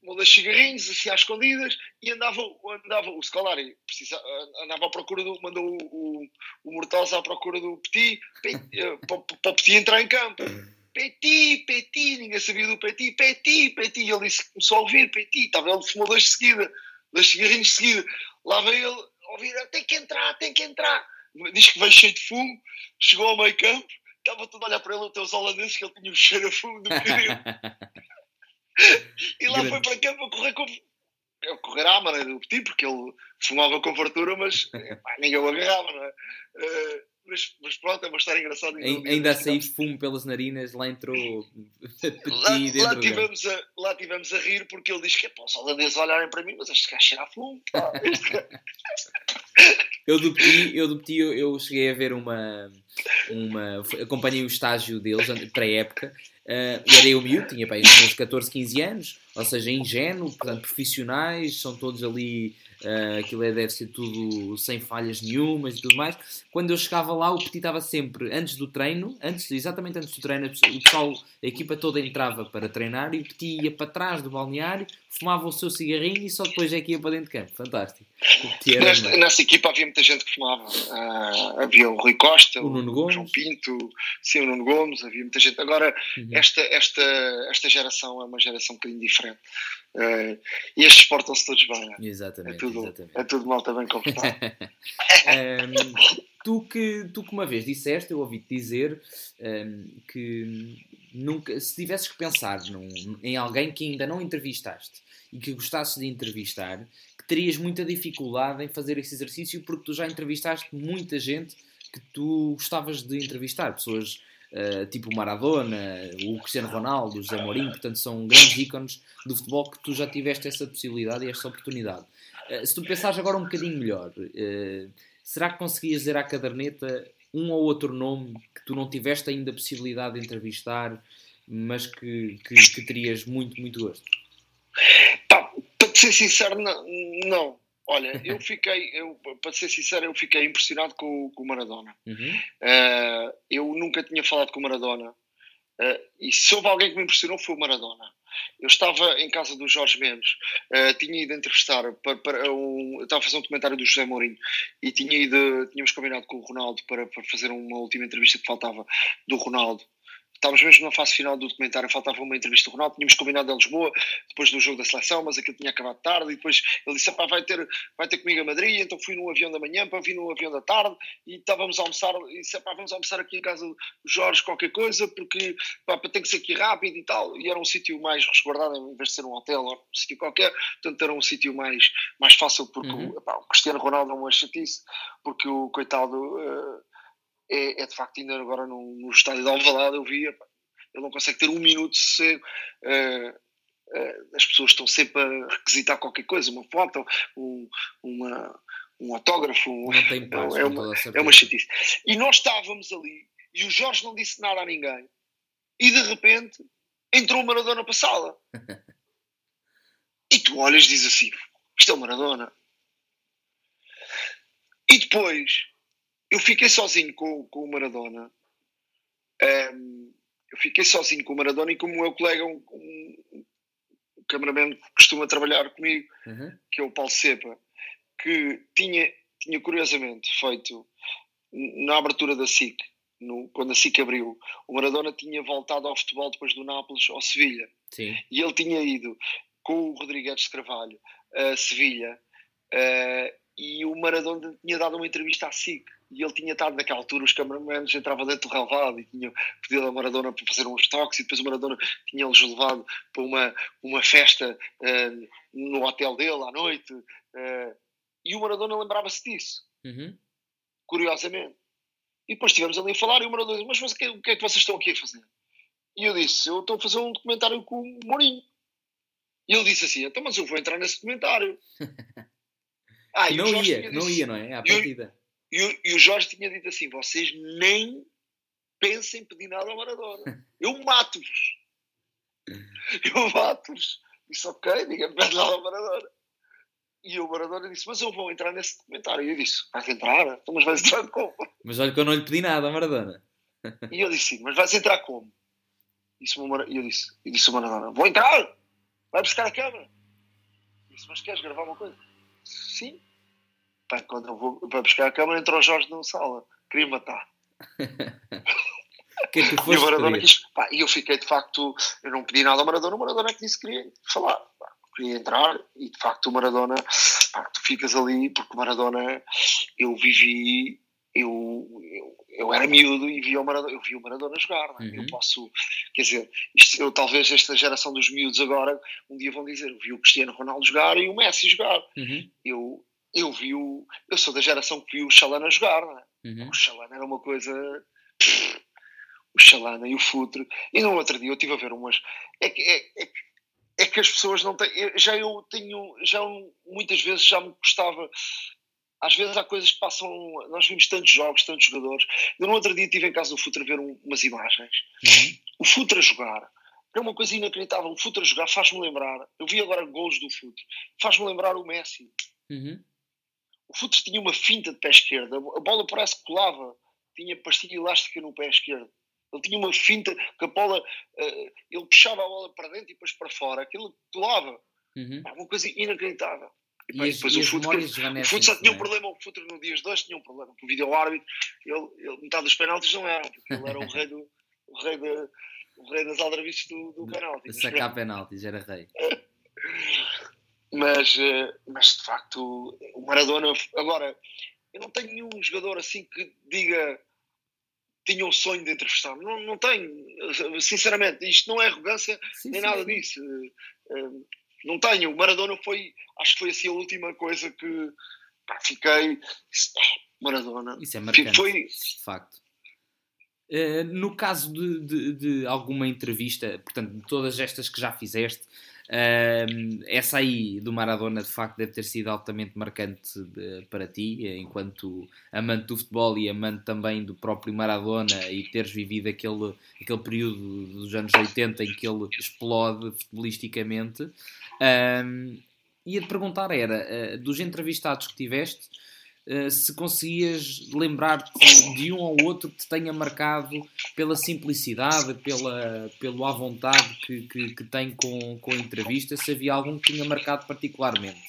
fumou dois cigarrinhos assim às escondidas e andava, andava o Scolari precisa, andava à procura do mandou o, o, o Mortosa à procura do Petit, eh, para, para o Petit entrar em campo Petit, Petit, ninguém sabia do Petit, Petit, Petit, ele disse, começou a ouvir Petit, estava ele fumou dois de seguida, dois cigarrinhos de seguida, lá veio ele ouvir, tem que entrar, tem que entrar, diz que veio cheio de fumo, chegou ao meio campo, estava tudo a olhar para ele, até os holandeses, que ele tinha um cheiro a fumo do pneu. e lá Grande. foi para campo a correr com. A correr à maneira do Petit, porque ele fumava com fartura, mas pá, ninguém o agarrava, não é? Uh, mas, mas, pronto, é uma história engraçada. Ainda a sair fumo pelas narinas, lá entrou Petit lá, lá tivemos, a, lá tivemos a rir porque ele diz que é para os holandeses olharem para mim, mas este gajo cheira a fumo. eu do Petit, eu, do Petit eu, eu, cheguei a ver uma, uma. Acompanhei o estágio deles, pré-época, Uh, era eu miúdo, tinha bem, uns 14, 15 anos, ou seja, ingênuo, portanto, profissionais, são todos ali Uh, aquilo é, deve ser tudo sem falhas nenhumas e tudo mais. Quando eu chegava lá, o Petit estava sempre antes do treino, antes, exatamente antes do treino, o pessoal, a equipa toda entrava para treinar e o Petit ia para trás do balneário, fumava o seu cigarrinho e só depois é que ia para dentro de campo. Fantástico. Nesta, nessa equipa havia muita gente que fumava. Uh, havia o Rui Costa, o, Nuno Gomes. o João Pinto, sim, o Nuno Gomes, havia muita gente. Agora, uhum. esta, esta, esta geração é uma geração um bocadinho diferente. Uh, e estes portam-se todos bem. É? Exatamente. É tudo, exatamente. É tudo mal também confortável. um, tu, que, tu que uma vez disseste, eu ouvi-te dizer um, que nunca, se tivesses que pensar num, em alguém que ainda não entrevistaste e que gostasses de entrevistar, que terias muita dificuldade em fazer esse exercício porque tu já entrevistaste muita gente que tu gostavas de entrevistar, pessoas uh, tipo Maradona, o Cristiano Ronaldo, o José Mourinho, portanto são grandes ícones do futebol que tu já tiveste essa possibilidade e essa oportunidade. Uh, se tu pensares agora um bocadinho melhor, uh, será que conseguias dizer à caderneta um ou outro nome que tu não tiveste ainda a possibilidade de entrevistar, mas que, que, que terias muito, muito gosto? Pá, para ser sincero, não. não. Olha, eu fiquei, eu, para ser sincero, eu fiquei impressionado com, com o Maradona. Uhum. Uh, eu nunca tinha falado com o Maradona. Uh, e se houve alguém que me impressionou foi o Maradona. Eu estava em casa do Jorge Mendes, uh, tinha ido entrevistar para, para um, estava a fazer um documentário do José Mourinho e tinha ido, tínhamos combinado com o Ronaldo para, para fazer uma última entrevista que faltava do Ronaldo estávamos mesmo na fase final do documentário, faltava uma entrevista com o Ronaldo, tínhamos combinado em Lisboa, depois do jogo da seleção, mas aquilo tinha acabado tarde, e depois ele disse, vai ter, vai ter comigo a Madrid, então fui no avião da manhã, para vir no avião da tarde, e estávamos a almoçar, e disse, vamos almoçar aqui em casa do Jorge qualquer coisa, porque pá, tem que ser aqui rápido e tal, e era um sítio mais resguardado, em vez de ser um hotel ou um sítio qualquer, portanto era um sítio mais, mais fácil, porque uhum. o, o Cristiano Ronaldo é uma chatice, porque o coitado... Uh, é, é, de facto ainda agora no, no estádio de Alvalade eu via, ele não consegue ter um minuto de sossego. Uh, uh, as pessoas estão sempre a requisitar qualquer coisa, uma foto, um, uma, um autógrafo. Um, paz, é, uma, é uma chatice. E nós estávamos ali e o Jorge não disse nada a ninguém. E de repente entrou o Maradona para a sala. e tu olhas e dizes assim: isto é o Maradona. E depois eu fiquei sozinho com, com o Maradona. Um, eu fiquei sozinho com o Maradona e com o meu colega, um, um, um cameraman que costuma trabalhar comigo, uhum. que é o Paulo Sepa, que tinha, tinha curiosamente feito na abertura da SIC, no, quando a SIC abriu, o Maradona tinha voltado ao futebol depois do Nápoles ao Sevilha. Sim. E ele tinha ido com o Rodrigues de Carvalho a Sevilha uh, e o Maradona tinha dado uma entrevista à SIC e ele tinha estado naquela altura, os cameramans entravam dentro do relevado e tinham pedido ao Maradona para fazer uns toques e depois o Maradona tinha-lhes levado para uma, uma festa uh, no hotel dele à noite uh, e o Maradona lembrava-se disso uhum. curiosamente e depois estivemos ali a falar e o Maradona disse, mas o que, o que é que vocês estão aqui a fazer? e eu disse, eu estou a fazer um documentário com o Mourinho e ele disse assim, então mas eu vou entrar nesse documentário ah, não ia, não ia, não é? À partida. E o, e o Jorge tinha dito assim: vocês nem pensem em pedir nada ao Maradona. Eu mato-vos. Eu mato-vos. Disse, ok, ninguém pede nada ao Maradona. E o Maradona disse, mas eu vou entrar nesse documentário. E eu disse, vais entrar? Então, mas vais entrar como? Mas olha que eu não lhe pedi nada ao Maradona. E eu disse, sim, mas vais entrar como? Disse e eu disse, e disse o Maradona, vou entrar! Vai buscar a câmera. Disse, mas queres gravar uma coisa? Sim. Pá, quando eu vou para buscar a câmera, entrou o Jorge na sala. Queria matar. que é que e o Maradona quis, pá, e eu fiquei de facto, eu não pedi nada ao Maradona, o Maradona é que disse que queria falar, pá, queria entrar e de facto o Maradona, pá, tu ficas ali porque o Maradona, eu vivi, eu, eu, eu era miúdo e via o Maradona, eu vi o Maradona jogar, é? uhum. eu posso, quer dizer, isto, eu, talvez esta geração dos miúdos agora, um dia vão dizer, eu vi o Cristiano Ronaldo jogar e o Messi jogar, uhum. eu, eu vi o, eu sou da geração que viu o Chalana jogar, não é? Uhum. O Chalana era uma coisa o Chalana e o Futre. E no outro dia eu estive a ver umas. É que, é, é, é que as pessoas não têm. Já eu tenho. Já muitas vezes já me gostava. Às vezes há coisas que passam. Nós vimos tantos jogos, tantos jogadores. Eu no outro dia estive em casa do Futre a ver um, umas imagens. Uhum. O Futre a jogar. É uma coisa inacreditável. O Futre a jogar faz-me lembrar. Eu vi agora golos do Futre. Faz-me lembrar o Messi. Uhum. O Futre tinha uma finta de pé esquerdo. A bola parece que colava. Tinha pastilha elástica no pé esquerdo. Ele tinha uma finta que a bola, uh, ele puxava a bola para dentro e depois para fora, aquilo colava. Uhum. É uma coisa inacreditável. E, e depois o Futre, o Futre só tinha um problema, o Futre no dias dois tinha um problema, com o vídeo árbitro, ele, ele, metade dos penaltis não eram, porque ele era o rei, do, o rei, de, o rei das aldrabices do, do penalti. Sacar penaltis, era rei. Mas, eh, mas de facto, o Maradona, agora, eu não tenho nenhum jogador assim que diga tinha o sonho de entrevistar. Não, não tenho, sinceramente, isto não é arrogância sim, nem sim, nada sim. disso. Eh, não tenho. O Maradona foi, acho que foi assim a última coisa que pá, fiquei. Maradona. Isso é marcante, foi... de facto. Uh, no caso de, de, de, alguma entrevista, portanto, de todas estas que já fizeste, Uh, essa aí do Maradona de facto deve ter sido altamente marcante de, para ti, enquanto amante do futebol e amante também do próprio Maradona e teres vivido aquele, aquele período dos anos 80 em que ele explode futbolisticamente. Uh, ia-te perguntar era, uh, dos entrevistados que tiveste, eh, se conseguias lembrar-te de um ou outro que te tenha marcado pela simplicidade, pela, pelo à vontade que, que, que tem com, com a entrevista, se havia algum que tinha marcado particularmente.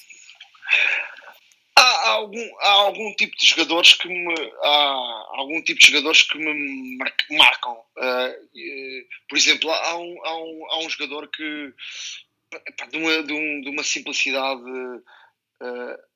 Há algum, há algum tipo de jogadores que me há algum tipo de jogadores que me marcam uh, por exemplo há um, há um, há um jogador que de uma, de, um, de uma simplicidade uh,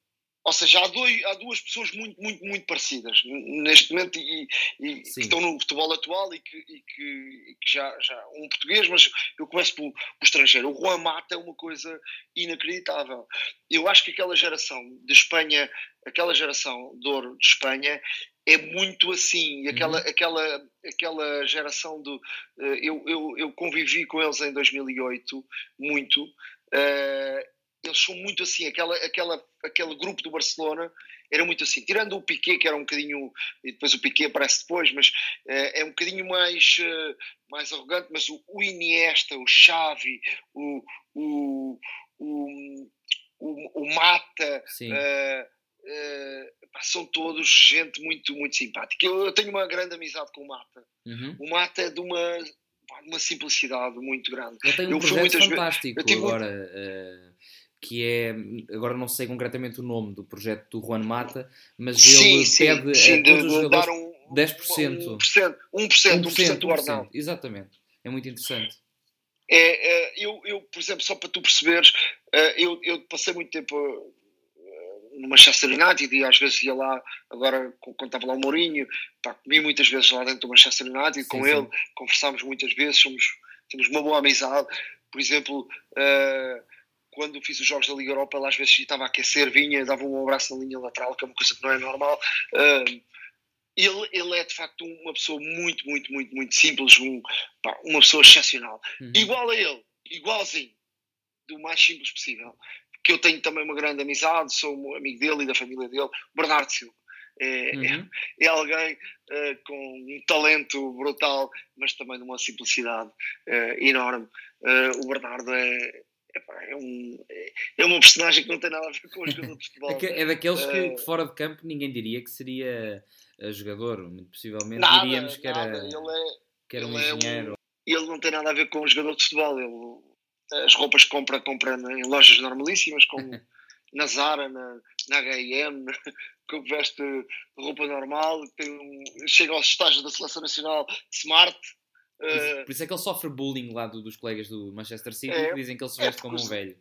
ou seja, há, dois, há, duas pessoas muito, muito, muito parecidas neste momento e, e que estão no futebol atual e que, e que, e que, já, já. Um português, mas eu começo pelo, pelo, estrangeiro. O Juan Mata é uma coisa inacreditável. Eu acho que aquela geração de Espanha, aquela geração de ouro de Espanha, é muito assim. Aquela, uhum. aquela, aquela geração do. Uh, eu, eu, eu convivi com eles em 2008, muito. Uh, eles são muito assim, aquela, aquela, aquele grupo do Barcelona era muito assim, tirando o Piquet, que era um bocadinho, e depois o Piquet aparece depois, mas uh, é um bocadinho mais, uh, mais arrogante, mas o, o, Iniesta, o Xavi, o, o, o, o, o Mata, uh, são todos gente muito, muito simpática. Eu, eu, tenho uma grande amizade com o Mata. Uhum. O Mata é de uma, uma simplicidade muito grande. Eu tenho um eu projeto fantástico agora que é, agora não sei concretamente o nome do projeto do Juan Mata, mas ele sim, pede sim, a todos de, os dar um, 10%. 1%, 1%, 1%, 1% do ordenado. Exatamente, é muito interessante. É, é, eu, eu, por exemplo, só para tu perceberes, é, eu, eu passei muito tempo é, no Manchester United e às vezes ia lá, agora quando estava lá o Mourinho, pá, comi muitas vezes lá dentro do Manchester United sim, com sim. ele, conversámos muitas vezes, somos, temos uma boa amizade. Por exemplo, uh, quando fiz os jogos da Liga Europa, ele às vezes estava a aquecer, vinha, dava um abraço na linha lateral, que é uma coisa que não é normal. Uh, ele, ele é de facto uma pessoa muito, muito, muito, muito simples, um, pá, uma pessoa excepcional. Uhum. Igual a ele, igualzinho, do mais simples possível. Que eu tenho também uma grande amizade, sou um amigo dele e da família dele, Bernardo Silva. É, uhum. é, é, alguém uh, com um talento brutal, mas também de uma simplicidade uh, enorme. Uh, o Bernardo é, é, um, é uma personagem que não tem nada a ver com o jogador de futebol. é, daqueles que, fora de campo ninguém diria que seria jogador, muito possivelmente nada, diríamos que era, ele é, que era um engenheiro. Um, ele não tem nada a ver com o jogador de futebol. Ele, as roupas que compra, compra em lojas normalíssimas, como na Zara, na, na H&M, que veste roupa normal, tem um, chega aos estágios da seleção nacional smart. Por isso, uh, por isso é que ele sofre bullying lá do, dos colegas do Manchester City, é, que dizem que ele se veste é, como um velho.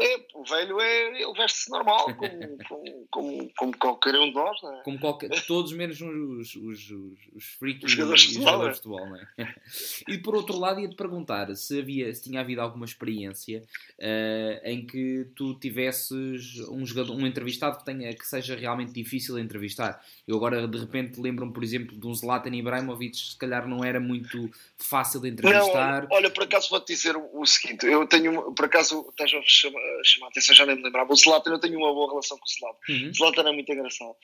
É, o velho é, ele veste-se normal, como, como, como, como, qualquer um de nós, não é? Como qualquer, todos menos os, os, os, os freaks os jogadores, de, futebol, de futebol, não é? E por outro lado, ia-te perguntar se, havia, se tinha havido alguma experiência uh, em que tu tivesses um, jogador, um entrevistado que, tenha, que seja realmente difícil de entrevistar. Eu agora, de repente, lembro-me, por exemplo, de um Zlatan Ibrahimovic, se calhar não era muito fácil de entrevistar. Não, olha, por acaso vou-te dizer o, o seguinte, eu tenho, por acaso, estás a chamar chamar a atenção, já nem me lembrava. O Zlatan, eu tenho uma boa relação com o Zlatan. Uhum. O Zlatan é muito engraçado.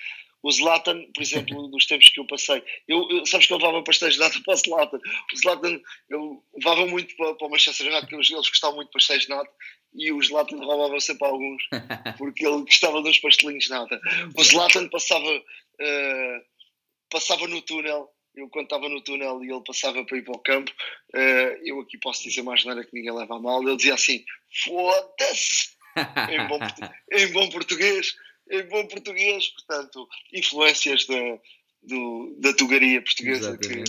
O Zlatan, por exemplo, dos tempos que eu passei, eu, eu sabes que eu levava pastéis de nata para o Zlatan. O Zlatan, eu levava muito para, para o Manchester United, porque eles, gostavam muito de pastéis de nata e o Zlatan roubava sempre alguns, porque ele gostava dos pastelinhos de nata. O Zlatan passava, uh, passava no túnel eu quando estava no túnel e ele passava para ir para o campo, uh, eu aqui posso dizer mais nada que ninguém leva a mal, ele dizia assim, foda-se! em, bom, em bom português, em bom português, portanto, influências da, do, da tugaria portuguesa que,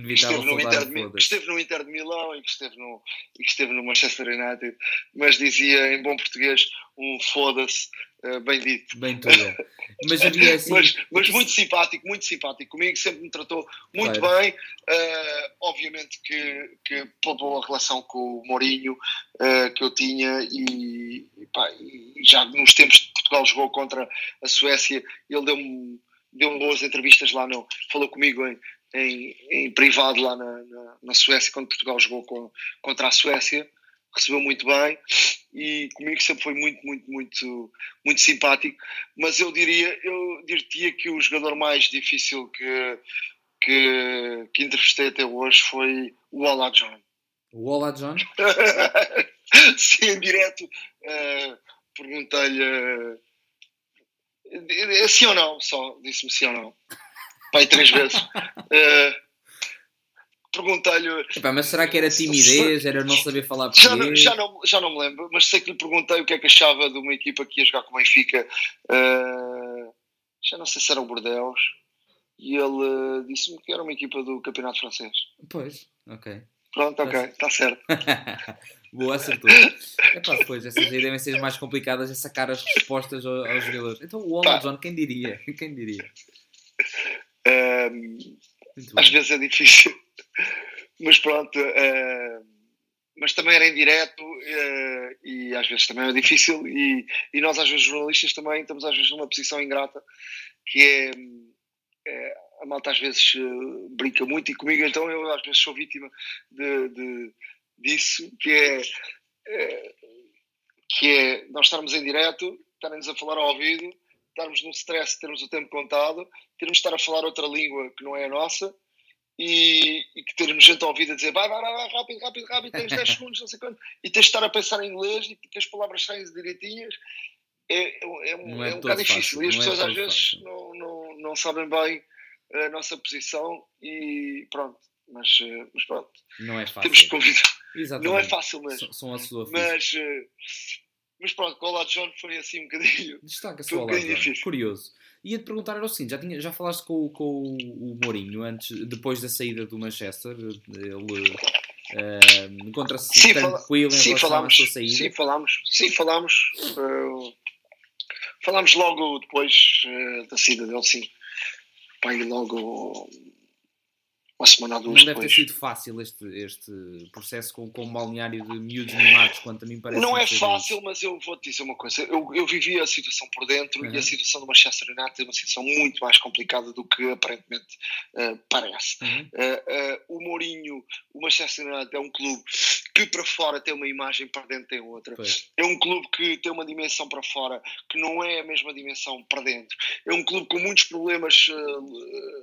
que, esteve no Inter de, que esteve no Inter de Milão e que esteve no, e que esteve no Manchester United, mas dizia em bom português um foda-se uh, bem dito. Bem tudo. Mas havia assim. mas, mas, muito simpático, muito simpático comigo, sempre me tratou muito claro. bem. Uh, obviamente que, que pela boa relação com o Mourinho uh, que eu tinha e, pá, e, já nos tempos que Portugal jogou contra a Suécia, ele deu-me deu boas entrevistas lá, no, falou comigo em, em, em privado lá na, na, na, Suécia, quando Portugal jogou com, contra a Suécia recebeu muito bem e comigo sempre foi muito, muito, muito, muito simpático. Mas eu diria, eu diria que o jogador mais difícil que, que, que entrevistei até hoje foi o Ola John. O Ola John? Sim, em direto. Uh, Perguntei-lhe uh, sim ou não, só disse-me sim ou não. Pai, três vezes. Uh, perguntei-lhe. Mas será que era timidez? Era não saber falar português? Já não, já, não, já não me lembro, mas sei que lhe perguntei o que é que achava de uma equipa que ia jogar com o Benfica. Uh, já não sei se era o Bordeaux. E ele uh, disse-me que era uma equipa do Campeonato Francês. Pois, ok. Pronto, ok, está certo. Boa, acertou. Epá, depois, essas aí devem ser mais complicadas a sacar as respostas aos, jogadores. Então, o John, quem diria? Quem diria? Um, às vezes é difícil. Mas pronto, uh, mas também era em direto uh, e às vezes também era difícil. E, e nós às vezes jornalistas também estamos às vezes numa posição ingrata que é, é a malta às vezes uh, brinca muito e comigo então eu às vezes sou vítima de, de disso que é, é, que é nós estarmos em direto estarem-nos a falar ao ouvido estarmos num stress, termos o tempo contado termos de estar a falar outra língua que não é a nossa e, e que termos gente a ouvir a dizer vai, vai, vai, rápido, rápido, rápido, tens 10 segundos, não sei quanto, e tens de estar a pensar em inglês e que as palavras saem direitinhas, é, é, é, um, é, é um bocado difícil. E as pessoas às vezes não, não, não sabem bem a nossa posição e pronto. Mas, eh, mas pronto. Não é fácil. Temos que convidar. Exatamente. Não é fácil mesmo. São, a sua mas, mas pronto, com o lado John foi assim um bocadinho. Destaca-se um bocadinho difícil. Curioso. Ia-te perguntar era o seguinte, já, tinha, já falaste com, com o Mourinho antes, depois da saída do Manchester? Ele uh, encontra-se tranquilo em sim, falámos, à saída? Sim, falámos. Sim, falámos. Uh, falámos logo depois uh, da saída dele, sim. Pai, logo uma semana ou duas Não deve depois. ter sido fácil este, este processo com, com um balneário de miúdos mimados, quanto a mim parece. Não é fácil, isso. mas eu vou-te dizer uma coisa. Eu, eu vivi a situação por dentro uhum. e a situação do Manchester United é uma situação muito mais complicada do que aparentemente uh, parece. Uhum. Uh, uh, o Mourinho, o Manchester United é um clube que para fora tem uma imagem, para dentro tem outra. Pois. É um clube que tem uma dimensão para fora que não é a mesma dimensão para dentro. É um clube com muitos problemas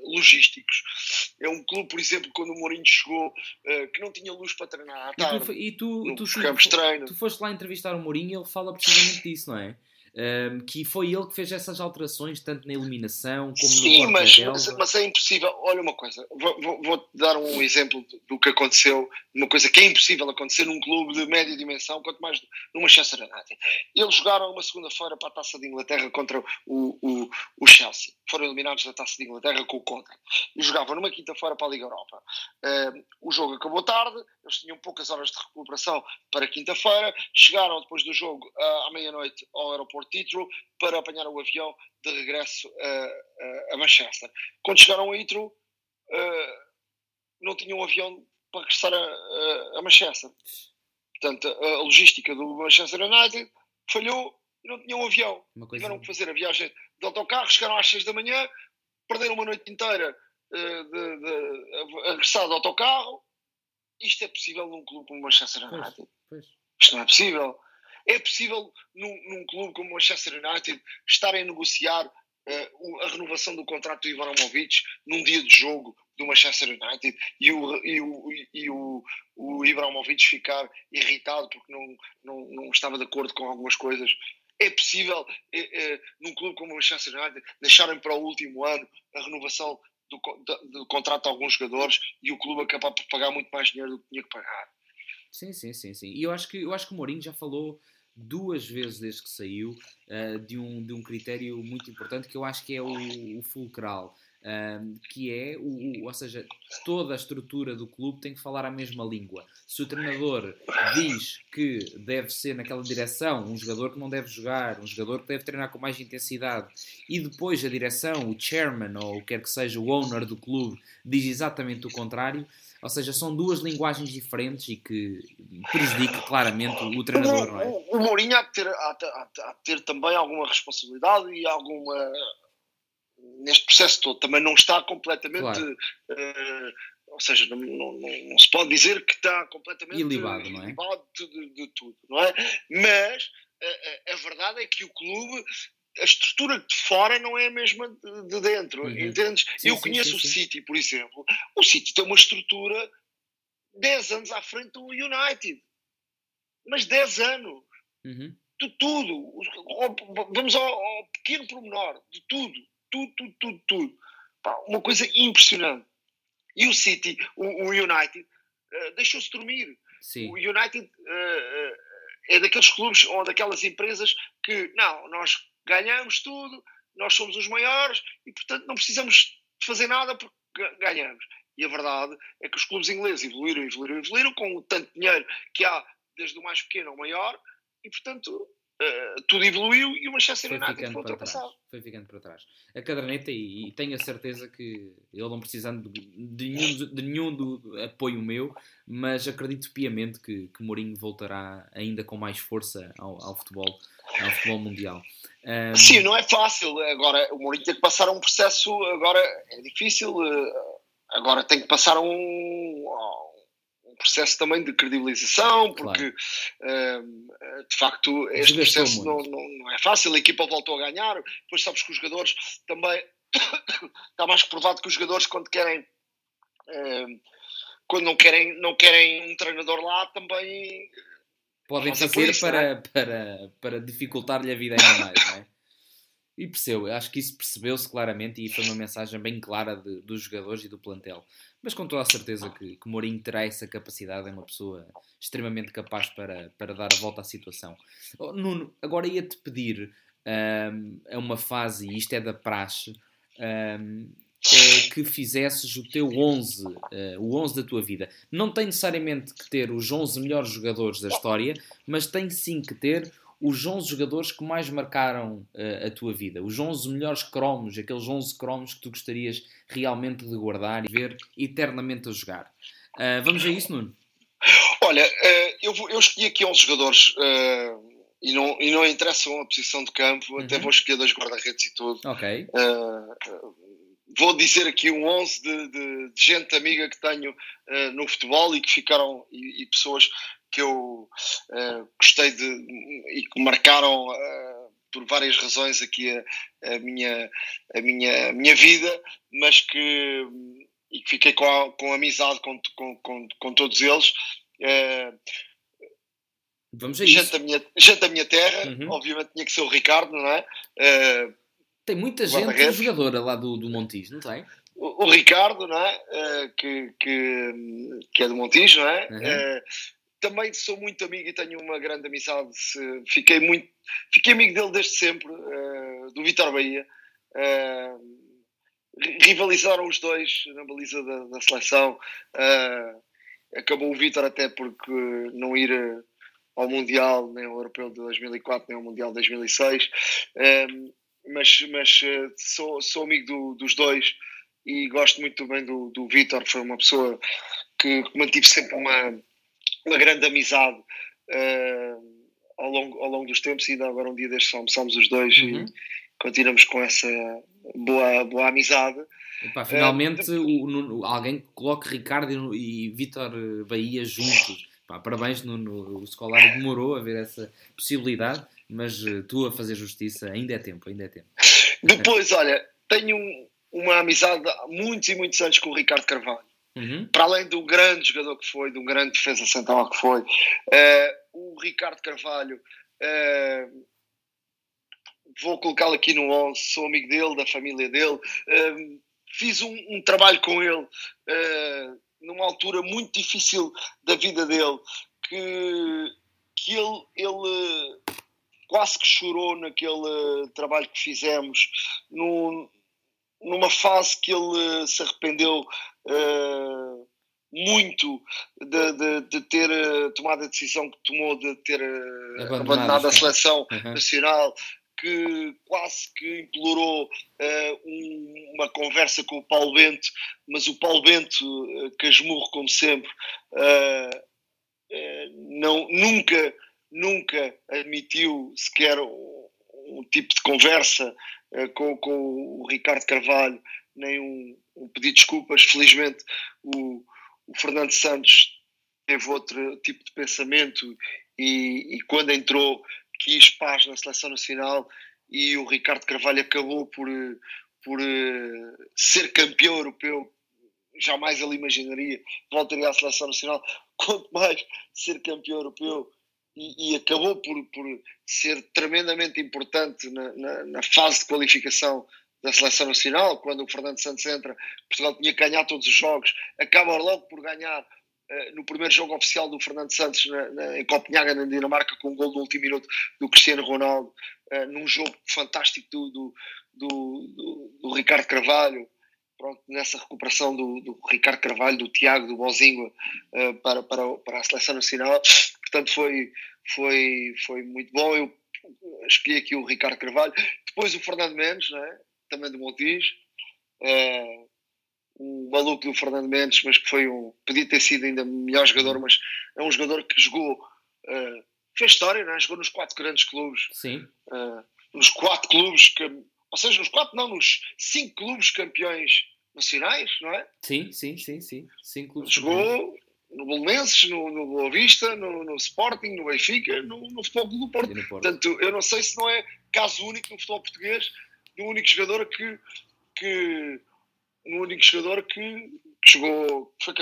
logísticos. É um clube, por exemplo, quando o Mourinho chegou, uh, que não tinha luz para treinar à tarde. E tu, e tu, tu, tu, tu foste lá entrevistar o Mourinho e ele fala precisamente disso, não é? Um, que foi ele que fez essas alterações, tanto na eliminação como Sim, no mas, mas, mas, é impossível. Olha uma coisa, vou-te vou, vou dar um exemplo do, que aconteceu, uma coisa que é impossível acontecer num clube de média dimensão, quanto mais no Manchester United. Eles jogaram uma segunda-feira para a Taça de Inglaterra contra o, o, o, Chelsea. Foram eliminados da Taça de Inglaterra com o Conte. E jogavam numa quinta-feira para a Liga Europa. Um, o jogo acabou tarde, eles tinham poucas horas de recuperação para quinta-feira, chegaram depois do jogo uh, à meia-noite ao aeroporto Heathrow para apanhar o avião de regresso a, a Manchester. Quando chegaram a Heathrow, uh, não tinham um avião para regressar a, a, Manchester. Portanto, a logística do Manchester United falhou e não tinham um avião. Tiveram que fazer a viagem de autocarro, chegaram às 6 da manhã, perderam uma noite inteira uh, de, de, a regressar de autocarro. Isto é possível num clube como o Manchester United. Pois, pois. Isto não é possível. É possível, num, num clube como o Manchester United, estarem a negociar uh, a renovação do contrato do Ibrahimovic num dia de jogo do Manchester United e o, e o, e o, o Ibrahimovic ficar irritado porque não, não, não estava de acordo com algumas coisas. É possível, é, é, num clube como o Manchester United, deixarem para o último ano a renovação do, do, do contrato de alguns jogadores e o clube acabar por pagar muito mais dinheiro do que tinha que pagar. Sim, sim, sim, sim. E eu acho que, eu acho que o Mourinho já falou duas vezes desde que saiu uh, de, um, de um critério muito importante que eu acho que é o, o fulcral. Um, que é, o, o, ou seja, toda a estrutura do clube tem que falar a mesma língua. Se o treinador diz que deve ser naquela direção, um jogador que não deve jogar, um jogador que deve treinar com mais intensidade, e depois a direção, o chairman ou o que quer que seja, o owner do clube, diz exatamente o contrário, ou seja, são duas linguagens diferentes e que prejudica claramente o treinador, não é? O, o Mourinho há de, ter, há, de, há de ter também alguma responsabilidade e alguma. Neste processo todo. Também não está completamente. Claro. Uh, ou seja, não, não, não, se pode dizer que está completamente ilibado, não é? de, de, de, tudo, não é? Mas a, a, a verdade é que o clube a estrutura de fora não é a mesma de, de dentro, uhum. entendes? Sim, eu sim, conheço sim, o City, por exemplo. O City tem uma estrutura 10 anos à frente do United. Mas 10 anos. Uhum. De tudo. Vamos ao, ao pequeno pormenor. De tudo. Tudo, tudo, tudo, tudo. Pá, uma coisa impressionante. E o City, o, o United, uh, deixou-se dormir. Sim. O United uh, é daqueles clubes ou daquelas empresas que, não, nós ganhamos tudo, nós somos os maiores e, portanto, não precisamos de fazer nada porque ganhamos. E a verdade é que os clubes ingleses evoluíram, evoluíram, evoluíram com tanto dinheiro que há desde o mais pequeno ao maior e, portanto, Uh, tudo evoluiu e o Manchester United foi ultrapassado. Foi ficando para trás. A caderneta, e, e, tenho a certeza que ele não precisando de, de, nenhum, de nenhum do apoio meu, mas acredito piamente que, que Mourinho voltará ainda com mais força ao, ao futebol, ao futebol mundial. Um... Sim, não é fácil. Agora, o Mourinho tem que passar um processo, agora é difícil, eh, agora tem que passar um processo também de credibilização, porque claro. uh, de facto este processo não, não, não, é fácil, a equipa voltou a ganhar, depois sabes que os jogadores também está mais provado que os jogadores quando querem uh, quando não querem, não querem um treinador lá também podem fazer isso, para, é? para, para dificultar-lhe a vida ainda mais, não é? E percebo, acho que isso percebeu-se claramente e foi uma mensagem bem clara de, dos jogadores e do plantel. Mas com toda a certeza que, que Mourinho terá essa capacidade, é uma pessoa extremamente capaz para, para dar a volta à situação. Oh, Nuno, agora ia-te pedir um, a uma fase, e isto é da praxe, um, é que fizesses o teu 11, uh, o 11 da tua vida. Não tem necessariamente que ter os 11 melhores jogadores da história, mas tem sim que ter os 11 jogadores que mais marcaram uh, a tua vida, os 11 melhores cromos, aqueles 11 cromos que tu gostarias realmente de guardar e ver eternamente a jogar. Uh, vamos a isso, Nuno? Olha, uh, eu, vou, eu escolhi aqui 11 jogadores e, não, e não interessam a posição de campo, uhum. até vou escolher dois guarda-redes e tudo. Ok. vou dizer aqui um 11 de, de, de gente amiga que tenho no futebol e que ficaram, e, e pessoas que eu uh, gostei de e que marcaram uh, por várias razões aqui a, a, minha, a, minha, a minha vida, mas que, e que fiquei com, a, com amizade com, com, com, com todos eles. Uh, Vamos a isso. Gente da minha, gente da minha terra, uhum. obviamente tinha que ser o Ricardo, não é? Uh, tem muita gente jogadora lá do, do Montijo, não tem? O, o Ricardo, não é? Uh, que, que, que é do Montijo, não é? Uhum. Uh, também sou muito amigo e tenho uma grande amizade. Fiquei muito, fiquei amigo dele desde sempre, uh, do Vitor Bahia. Uh, rivalizaram os dois na baliza da, da seleção. Uh, acabou o Vitor até porque não ir ao Mundial, nem ao Europeu de 2004, nem ao Mundial de 2006. mas mas sou, sou amigo do, dos dois e gosto muito bem do, do Vitor. Foi uma pessoa que mantive sempre uma uma grande amizade uh, ao, longo, ao longo dos tempos e ainda agora um dia destes almoçamos os dois uhum. e continuamos com essa boa, boa amizade. Epá, finalmente uh, o, o, alguém coloca Ricardo e, e Vítor Bahia juntos. Pá, parabéns, no, no, o Scolari demorou a ver essa possibilidade, mas uh, tu a fazer justiça ainda é tempo, ainda é tempo. Depois, olha, tenho uma amizade há muitos e muitos anos com o Ricardo Carvalho. Uhum. Para além do grande jogador que foi, de um grande defesa central que foi, uh, o Ricardo Carvalho, uh, vou colocá-lo aqui no 11, sou amigo dele, da família dele, uh, fiz um, um, trabalho com ele numa altura muito difícil da vida dele, que, que ele, ele quase que chorou naquele trabalho que fizemos, no, numa fase que ele se arrependeu uh, muito de, de, de, ter uh, tomado a decisão que tomou de ter uh, abandonado, abandonado a seleção uhum. nacional, que quase que implorou um, uma conversa com o Paulo Bento, mas o Paulo Bento, uh, casmurro como sempre, não, nunca, nunca admitiu sequer um, tipo de conversa com, com o Ricardo Carvalho, nem um, um pedido de desculpas. Felizmente, o, o, Fernando Santos teve outro tipo de pensamento e, e, quando entrou quis paz na seleção nacional e o Ricardo Carvalho acabou por, por uh, ser campeão europeu. Jamais ele imaginaria voltaria à seleção nacional, quanto mais ser campeão europeu. E, acabou por, por ser tremendamente importante na, na, na fase de qualificação da seleção nacional, quando o Fernando Santos entra, Portugal tinha que ganhar todos os jogos, acaba logo por ganhar uh, no primeiro jogo oficial do Fernando Santos na, na, em Copenhaga, na Dinamarca, com um gol no último minuto do Cristiano Ronaldo, uh, num jogo fantástico do, do, do, do, do Ricardo Carvalho, pronto, nessa recuperação do, do, Ricardo Carvalho, do Tiago, do Bozingua uh, para, para, para a seleção nacional. Portanto, foi, foi, foi muito bom. Eu escolhi aqui o Ricardo Carvalho. Depois o Fernando Mendes, não é? também do Montijo. É, um maluco do Fernando Mendes, mas que foi um. podia ter sido ainda melhor jogador, mas é um jogador que jogou. Uh, fez história, não é? Jogou nos quatro grandes clubes. Sim. Uh, nos quatro clubes, que, ou seja, nos quatro, não, nos cinco clubes campeões nacionais, não é? Sim, sim, sim, sim. Cinco clubes jogou. No Bolonenses, no, no Boa Vista, no, no, Sporting, no Benfica, no, no Futebol do Porto. Porto. Portanto, eu não sei se não é caso único no futebol português no único jogador que, que no único jogador que, que jogou que foi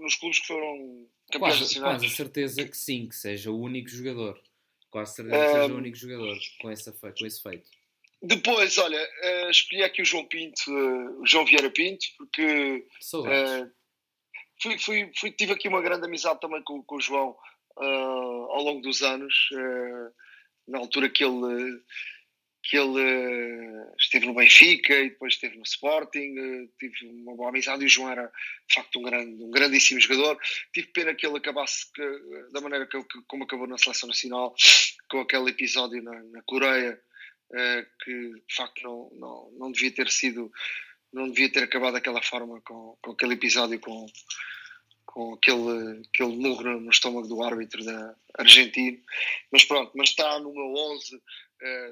nos clubes que foram campeões quase, nacionais. Quase a certeza que sim, que seja o único jogador. Quase certeza que seja o único jogador com, essa, com esse feito. Depois, olha, uh, escolhi aqui o João Pinto, uh, o João Vieira Pinto, porque uh, fui, fui, fui, tive aqui uma grande amizade também com, com o João ao longo dos anos, na altura que ele que ele uh, esteve no Benfica e depois esteve no Sporting, uh, tive uma boa amizade e o João era de facto um, grande, um grandíssimo jogador. Tive pena que ele acabasse que, da maneira que, como acabou na seleção nacional, com aquele episódio na, na Coreia, uh, que de facto não, não, não devia ter sido, não devia ter acabado daquela forma com, com aquele episódio, com, com aquele, aquele murro no, estômago do árbitro da argentino. Mas pronto, mas está no meu 11 uh,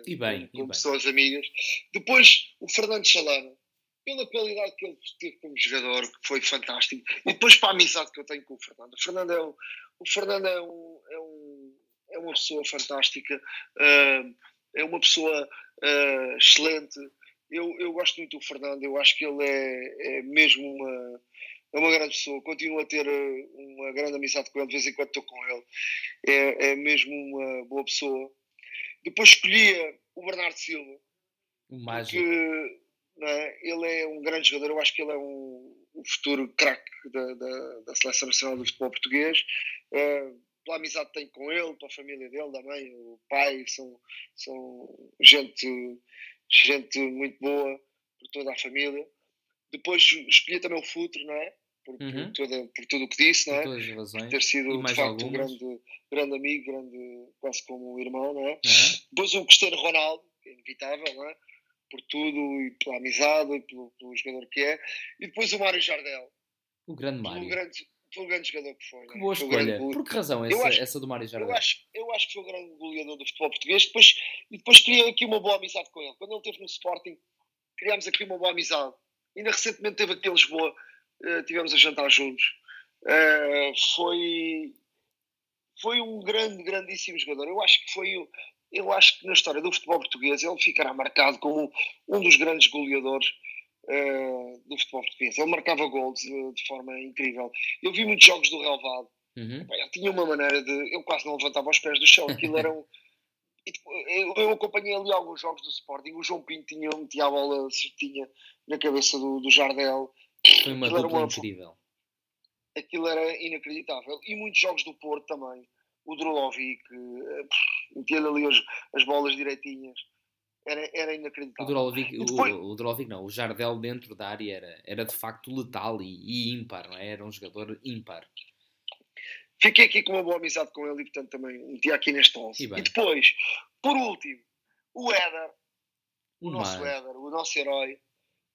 e bem, com, e pessoas bem. amigas. Depois o Fernando Chalana, pela qualidade que ele teve como jogador, que foi fantástico, e depois para a amizade que eu tenho com o Fernando. O Fernando é um, o Fernando é, um, é, um, é uma pessoa fantástica, uh, é uma pessoa uh, excelente. Eu, eu gosto muito do Fernando, eu acho que ele é, é mesmo uma é uma grande pessoa, continuo a ter eh, uma grande amizade com ele, de vez em quando estou com ele, é, é mesmo uma boa pessoa. Depois escolhia o Bernardo Silva, o mágico. porque é? ele é um grande jogador, eu acho que ele é um, um futuro craque da, da, da, Seleção Nacional do Futebol Português. Uh, pela amizade que tenho com ele, pela família dele, da mãe, o pai, são, são gente, gente muito boa por toda a família. Depois escolhi também o Futre, não é? Por, uhum. por, toda, por tudo o que disse, não é? Por ter sido, de facto, um grande, grande amigo, grande, quase como um irmão, não é? Uhum. Depois o Cristiano Ronaldo, que é inevitável, não é? Por tudo e pela amizade e pelo, pelo jogador que é. E depois o Mário Jardel. O grande Mário. Grande, pelo grande jogador que foi. Que boa escolha. Por que razão essa, acho, essa do Mário Jardel? Eu acho, eu acho que foi o grande goleador do futebol português. Depois, e depois criei aqui uma boa amizade com ele. Quando ele esteve no Sporting, criámos aqui uma boa amizade Ainda recentemente teve aqui em Lisboa, uh, tivemos a jantar juntos. Uh, foi, foi um grande, grandíssimo jogador. Eu acho que foi, eu acho que na história do futebol português ele ficará marcado como um dos grandes goleadores uh, do futebol português. Ele marcava gols de, de, forma incrível. Eu vi muitos jogos do Relvado. Uhum. Ele tinha uma maneira de. Eu quase não levantava os pés do chão. Aquilo era um. Eu, eu acompanhei ali alguns jogos do Sporting. O João Pinto tinha, metia a bola certinha na cabeça do, do Jardel. Foi uma dupla uma, incrível. Aquilo era inacreditável. E muitos jogos do Porto também. O Drolovic, eh, metia-lhe ali as, as bolas direitinhas. Era, era inacreditável. O Drolovic, depois... o, o Drolovic não, o Jardel dentro da área era, era de facto letal e, e ímpar, não é? Era um jogador ímpar. Fiquei aqui com uma boa amizade com ele e, portanto, também meti aqui neste 11. E, e, depois, por último, o Éder, o nosso Éder, o nosso herói,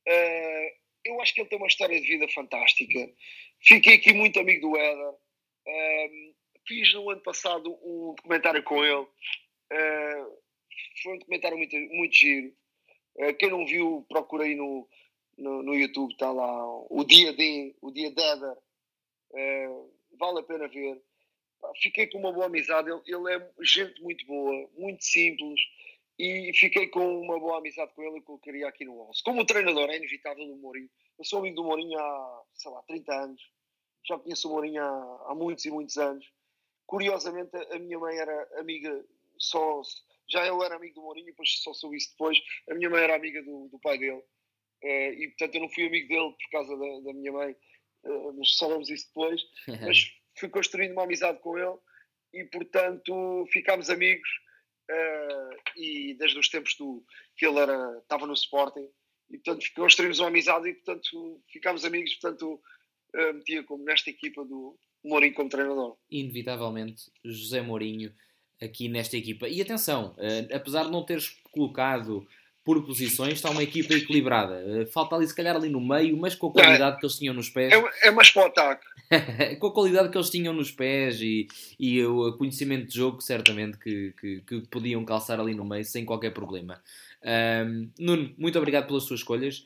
Uh, eu acho que ele tem uma história de vida fantástica. Fiquei aqui muito amigo do Éder. Uh, fiz no ano passado um documentário com ele. Uh, foi um documentário muito, muito giro. quem não viu, procurei no, no, no, YouTube, está lá o dia D, o dia de Éder. vale a pena ver. Fiquei com uma boa amizade. Ele, ele é gente muito boa, muito simples e fiquei com uma boa amizade com ele e colocaria aqui no 11. Como treinador, é inevitável o Mourinho. Eu sou amigo do Mourinho há, sei lá, 30 anos. Já conheço o Mourinho há, há muitos e muitos anos. Curiosamente, a minha mãe era amiga só. Já eu era amigo do Mourinho, depois só soube isso depois. A minha mãe era amiga do, do pai dele. Uh, e portanto eu não fui amigo dele por causa da, da minha mãe, uh, mas soubemos isso depois. mas fui construindo uma amizade com ele e portanto ficámos amigos uh, e desde os tempos do, que ele era, estava no Sporting e portanto construímos uma amizade e portanto ficámos amigos, portanto metia como nesta equipa do Mourinho como treinador. Inevitavelmente José Mourinho aqui nesta equipa. E atenção, uh, apesar de não teres colocado por posições, está uma equipa equilibrada. Eh, falta ali, se calhar, ali no meio, mas com a qualidade é, que eles tinham nos pés. É, é mais para o ataque. com a qualidade que eles tinham nos pés e, e o conhecimento de jogo, certamente, que, que, que podiam calçar ali no meio sem qualquer problema. Um, Nuno, muito obrigado pelas suas escolhas.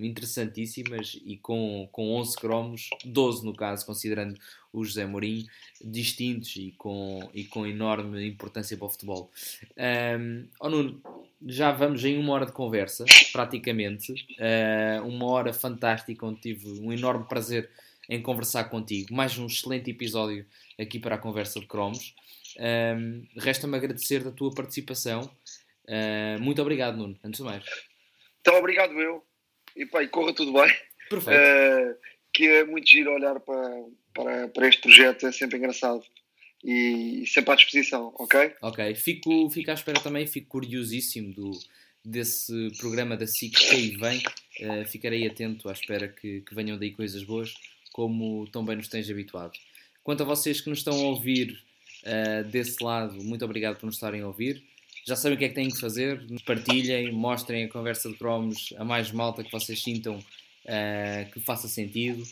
Interessantíssimas e com, com 11 cromos, 12 no caso, considerando o José Mourinho, distintos e com, e com enorme importância para o futebol. Um, oh Nuno, já vamos em uma hora de conversa, praticamente, uh, uma hora fantástica onde tive um enorme prazer em conversar contigo. Mais um excelente episódio aqui para a conversa de cromos. Um, Resta-me agradecer da tua participação. Uh, muito obrigado, Nuno, antes de mais. Então, obrigado eu e pá, e corra tudo bem. Perfeito. Uh, que é muito giro olhar para, para, para este projeto, é sempre engraçado. E, sempre à disposição, ok? Ok, fico, fico à espera também, fico curiosíssimo do, desse programa da SIC que aí vem. Uh, ficarei atento à espera que, que venham daí coisas boas, como tão bem nos tens habituado. Quanto a vocês que nos estão a ouvir, Uh, desse lado, muito obrigado por nos estarem a ouvir. Já sabem o que é que têm que fazer. Partilhem, mostrem a conversa de cromos a mais malta que vocês sintam uh, que faça sentido.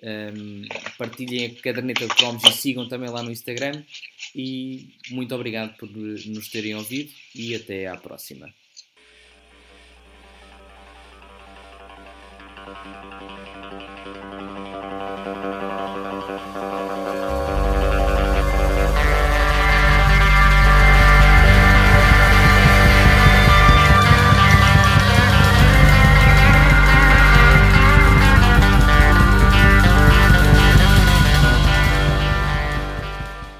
Um, partilhem a caderneta de cromos e sigam também lá no Instagram. E muito obrigado por nos terem ouvido e até à próxima.